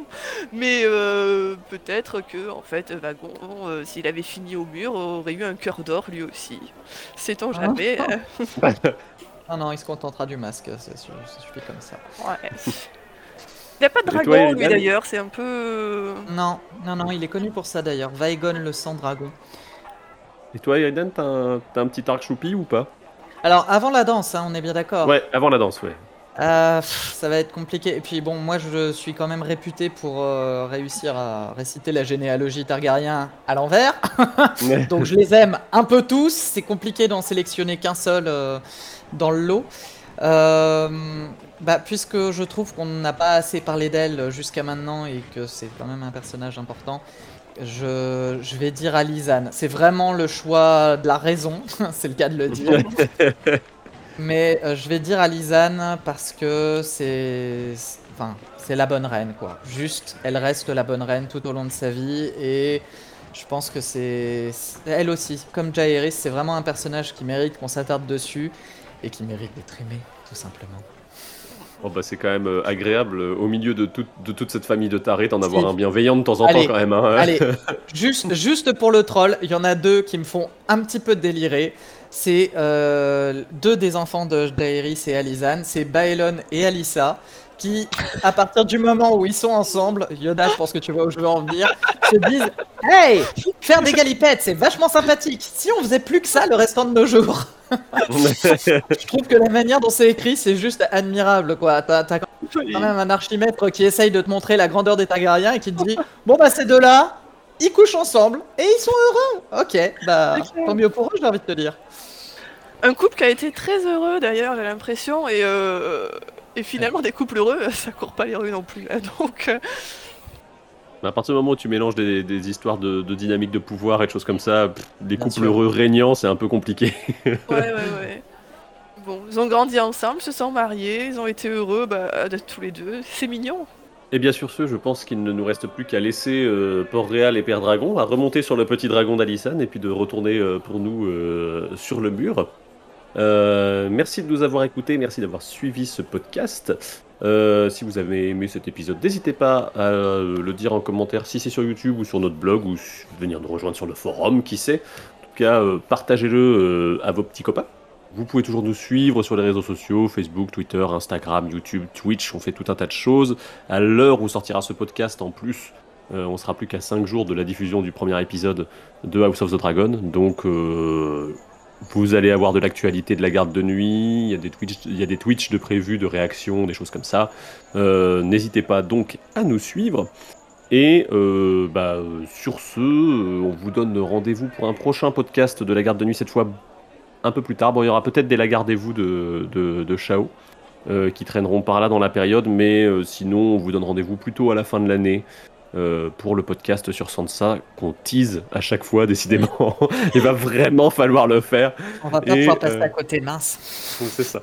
mais euh, peut-être que en fait Vagon, euh, s'il avait fini au mur, aurait eu un cœur d'or lui aussi. Sait-on Ah. jamais hein. Non, [laughs] non, il se contentera du masque, ça, su- ça suffit comme ça. Ouais. Il n'y a pas de dragon, lui d'ailleurs, c'est un peu. Non, non, non, il est connu pour ça d'ailleurs. Vaegon le sang dragon. Et toi, Aiden, t'as un, petit arc choupi ou pas? Alors, avant la danse, hein, on est bien d'accord. Ouais, avant la danse, ouais. Euh, pff, ça va être compliqué. Et puis bon, moi je suis quand même réputé pour euh, réussir à réciter la généalogie Targaryen à l'envers. [laughs] [laughs] Donc je les aime un peu tous. C'est compliqué d'en sélectionner qu'un seul euh, dans le lot. Bah, puisque je trouve qu'on n'a pas assez parlé d'elle jusqu'à maintenant et que c'est quand même un personnage important, je, je vais dire Alizane. C'est vraiment le choix de la raison, [laughs] c'est le cas de le dire. [laughs] Mais euh, je vais dire Alizane parce que c'est. Enfin, c'est la bonne reine, quoi. Juste, elle reste la bonne reine tout au long de sa vie et. Je pense que c'est elle aussi, comme Jaehaerys, c'est vraiment un personnage qui mérite qu'on s'attarde dessus et qui mérite d'être aimé, tout simplement. Oh, bah, c'est quand même euh, agréable, euh, au milieu de, toute- de toute cette famille de tarés, d'en avoir un bienveillant de temps en Allez, temps quand même. hein. Allez, [laughs] juste, juste pour le troll, il y en a deux qui me font un petit peu délirer. C'est euh, deux des enfants de Daenerys et Alizane, c'est Baelon et Alyssa, qui, à partir du moment où ils sont ensemble, Yoda, je pense que tu vois où je veux en venir, se disent Hey, faire des galipettes, c'est vachement sympathique. Si on faisait plus que ça le restant de nos jours. [laughs] Je trouve que la manière dont c'est écrit, c'est juste admirable, quoi. T'as quand même un archimètre qui essaye de te montrer la grandeur des Targaryens et qui te dit Bon, bah, ces deux-là, ils couchent ensemble et ils sont heureux. Ok, bah, tant mieux pour eux, j'ai envie de te dire. Un couple qui a été très heureux d'ailleurs, j'ai l'impression, et, euh, et finalement des couples heureux, ça court pas les rues non plus. hein. Donc, euh, Mais à partir du moment où tu mélanges des, des histoires de, de dynamique de pouvoir et de choses comme ça, pff, des Bien couples sûr. heureux régnants, c'est un peu compliqué. ouais, ouais, ouais. Bon, ils ont grandi ensemble, se sont mariés, ils ont été heureux bah, d'être tous les deux. C'est mignon. Et bien sur ce, je pense qu'il ne nous reste plus qu'à laisser euh, Port-Réal et Père Dragon, à remonter sur le petit dragon d'Alisane et puis de retourner euh, pour nous euh, sur le mur. Euh, merci de nous avoir écoutés, merci d'avoir suivi ce podcast. Euh, si vous avez aimé cet épisode, n'hésitez pas à le dire en commentaire si c'est sur YouTube ou sur notre blog ou venir nous rejoindre sur le forum, qui sait. En tout cas, euh, partagez-le à vos petits copains. Vous pouvez toujours nous suivre sur les réseaux sociaux, Facebook, Twitter, Instagram, YouTube, Twitch, on fait tout un tas de choses. À l'heure où sortira ce podcast, en plus, euh, on sera plus qu'à 5 jours de la diffusion du premier épisode de House of the Dragon. Donc vous allez avoir de l'actualité de la garde de nuit, il y a des Twitch, de prévus, de réactions, des choses comme ça. Euh, N'hésitez pas donc à nous suivre. Et euh, bah, sur ce, euh, on vous donne rendez-vous pour un prochain podcast de la garde de nuit, cette fois un peu plus tard. Bon, il y aura peut-être des lagardez-vous de, de, de Shao euh, qui traîneront par là dans la période, mais sinon, on vous donne rendez-vous plutôt à la fin de l'année. Euh, pour le podcast sur Sansa qu'on tease à chaque fois décidément [laughs] il va vraiment falloir le faire On va pas Et, pouvoir passer euh, à côté mince. [laughs] c'est ça.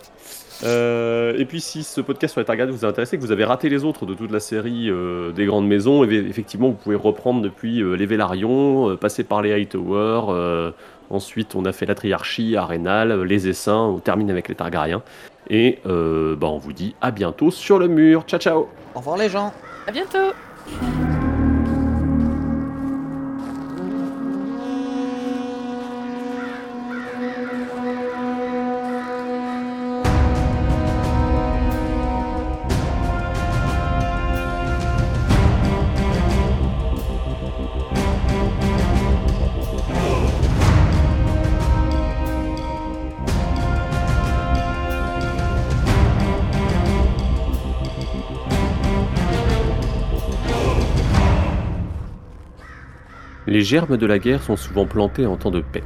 Euh, et puis si ce podcast sur les Targaryens vous a intéressé, que vous avez raté les autres de toute la série euh, des grandes maisons, eh effectivement vous pouvez reprendre depuis euh, les Vélarions, euh, passer par les Hightower, euh, ensuite on a fait la Triarchie, Arenal, les Essaims, on termine avec les Targaryens. Et euh, bah, on vous dit à bientôt sur le mur. Ciao ciao Au revoir les gens. À bientôt Thank you. Les germes de la guerre sont souvent plantés en temps de paix.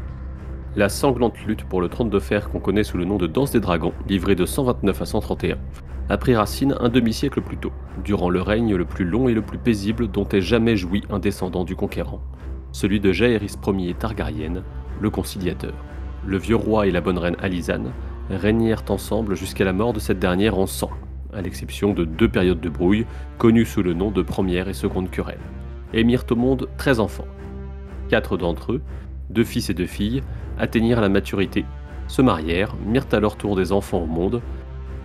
La sanglante lutte pour le trône de fer qu'on connaît sous le nom de Danse des Dragons, livrée de 129 à 131, a pris racine un demi-siècle plus tôt, durant le règne le plus long et le plus paisible dont ait jamais joui un descendant du conquérant, celui de Jaehaerys Ier Targaryen, le conciliateur. Le vieux roi et la bonne reine Alizane régnèrent ensemble jusqu'à la mort de cette dernière en sang, à l'exception de deux périodes de brouille, connues sous le nom de première et seconde querelle, et mirent au monde 13 enfants. Quatre d'entre eux, deux fils et deux filles, atteignirent la maturité, se marièrent, mirent à leur tour des enfants au monde.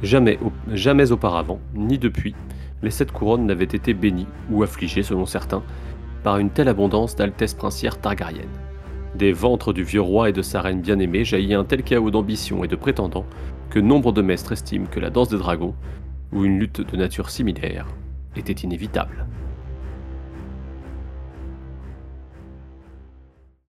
Jamais, jamais auparavant, ni depuis, les sept couronnes n'avaient été bénies, ou affligées selon certains, par une telle abondance d'altesse princière targarienne. Des ventres du vieux roi et de sa reine bien-aimée jaillit un tel chaos d'ambition et de prétendants que nombre de maîtres estiment que la danse des dragons, ou une lutte de nature similaire, était inévitable.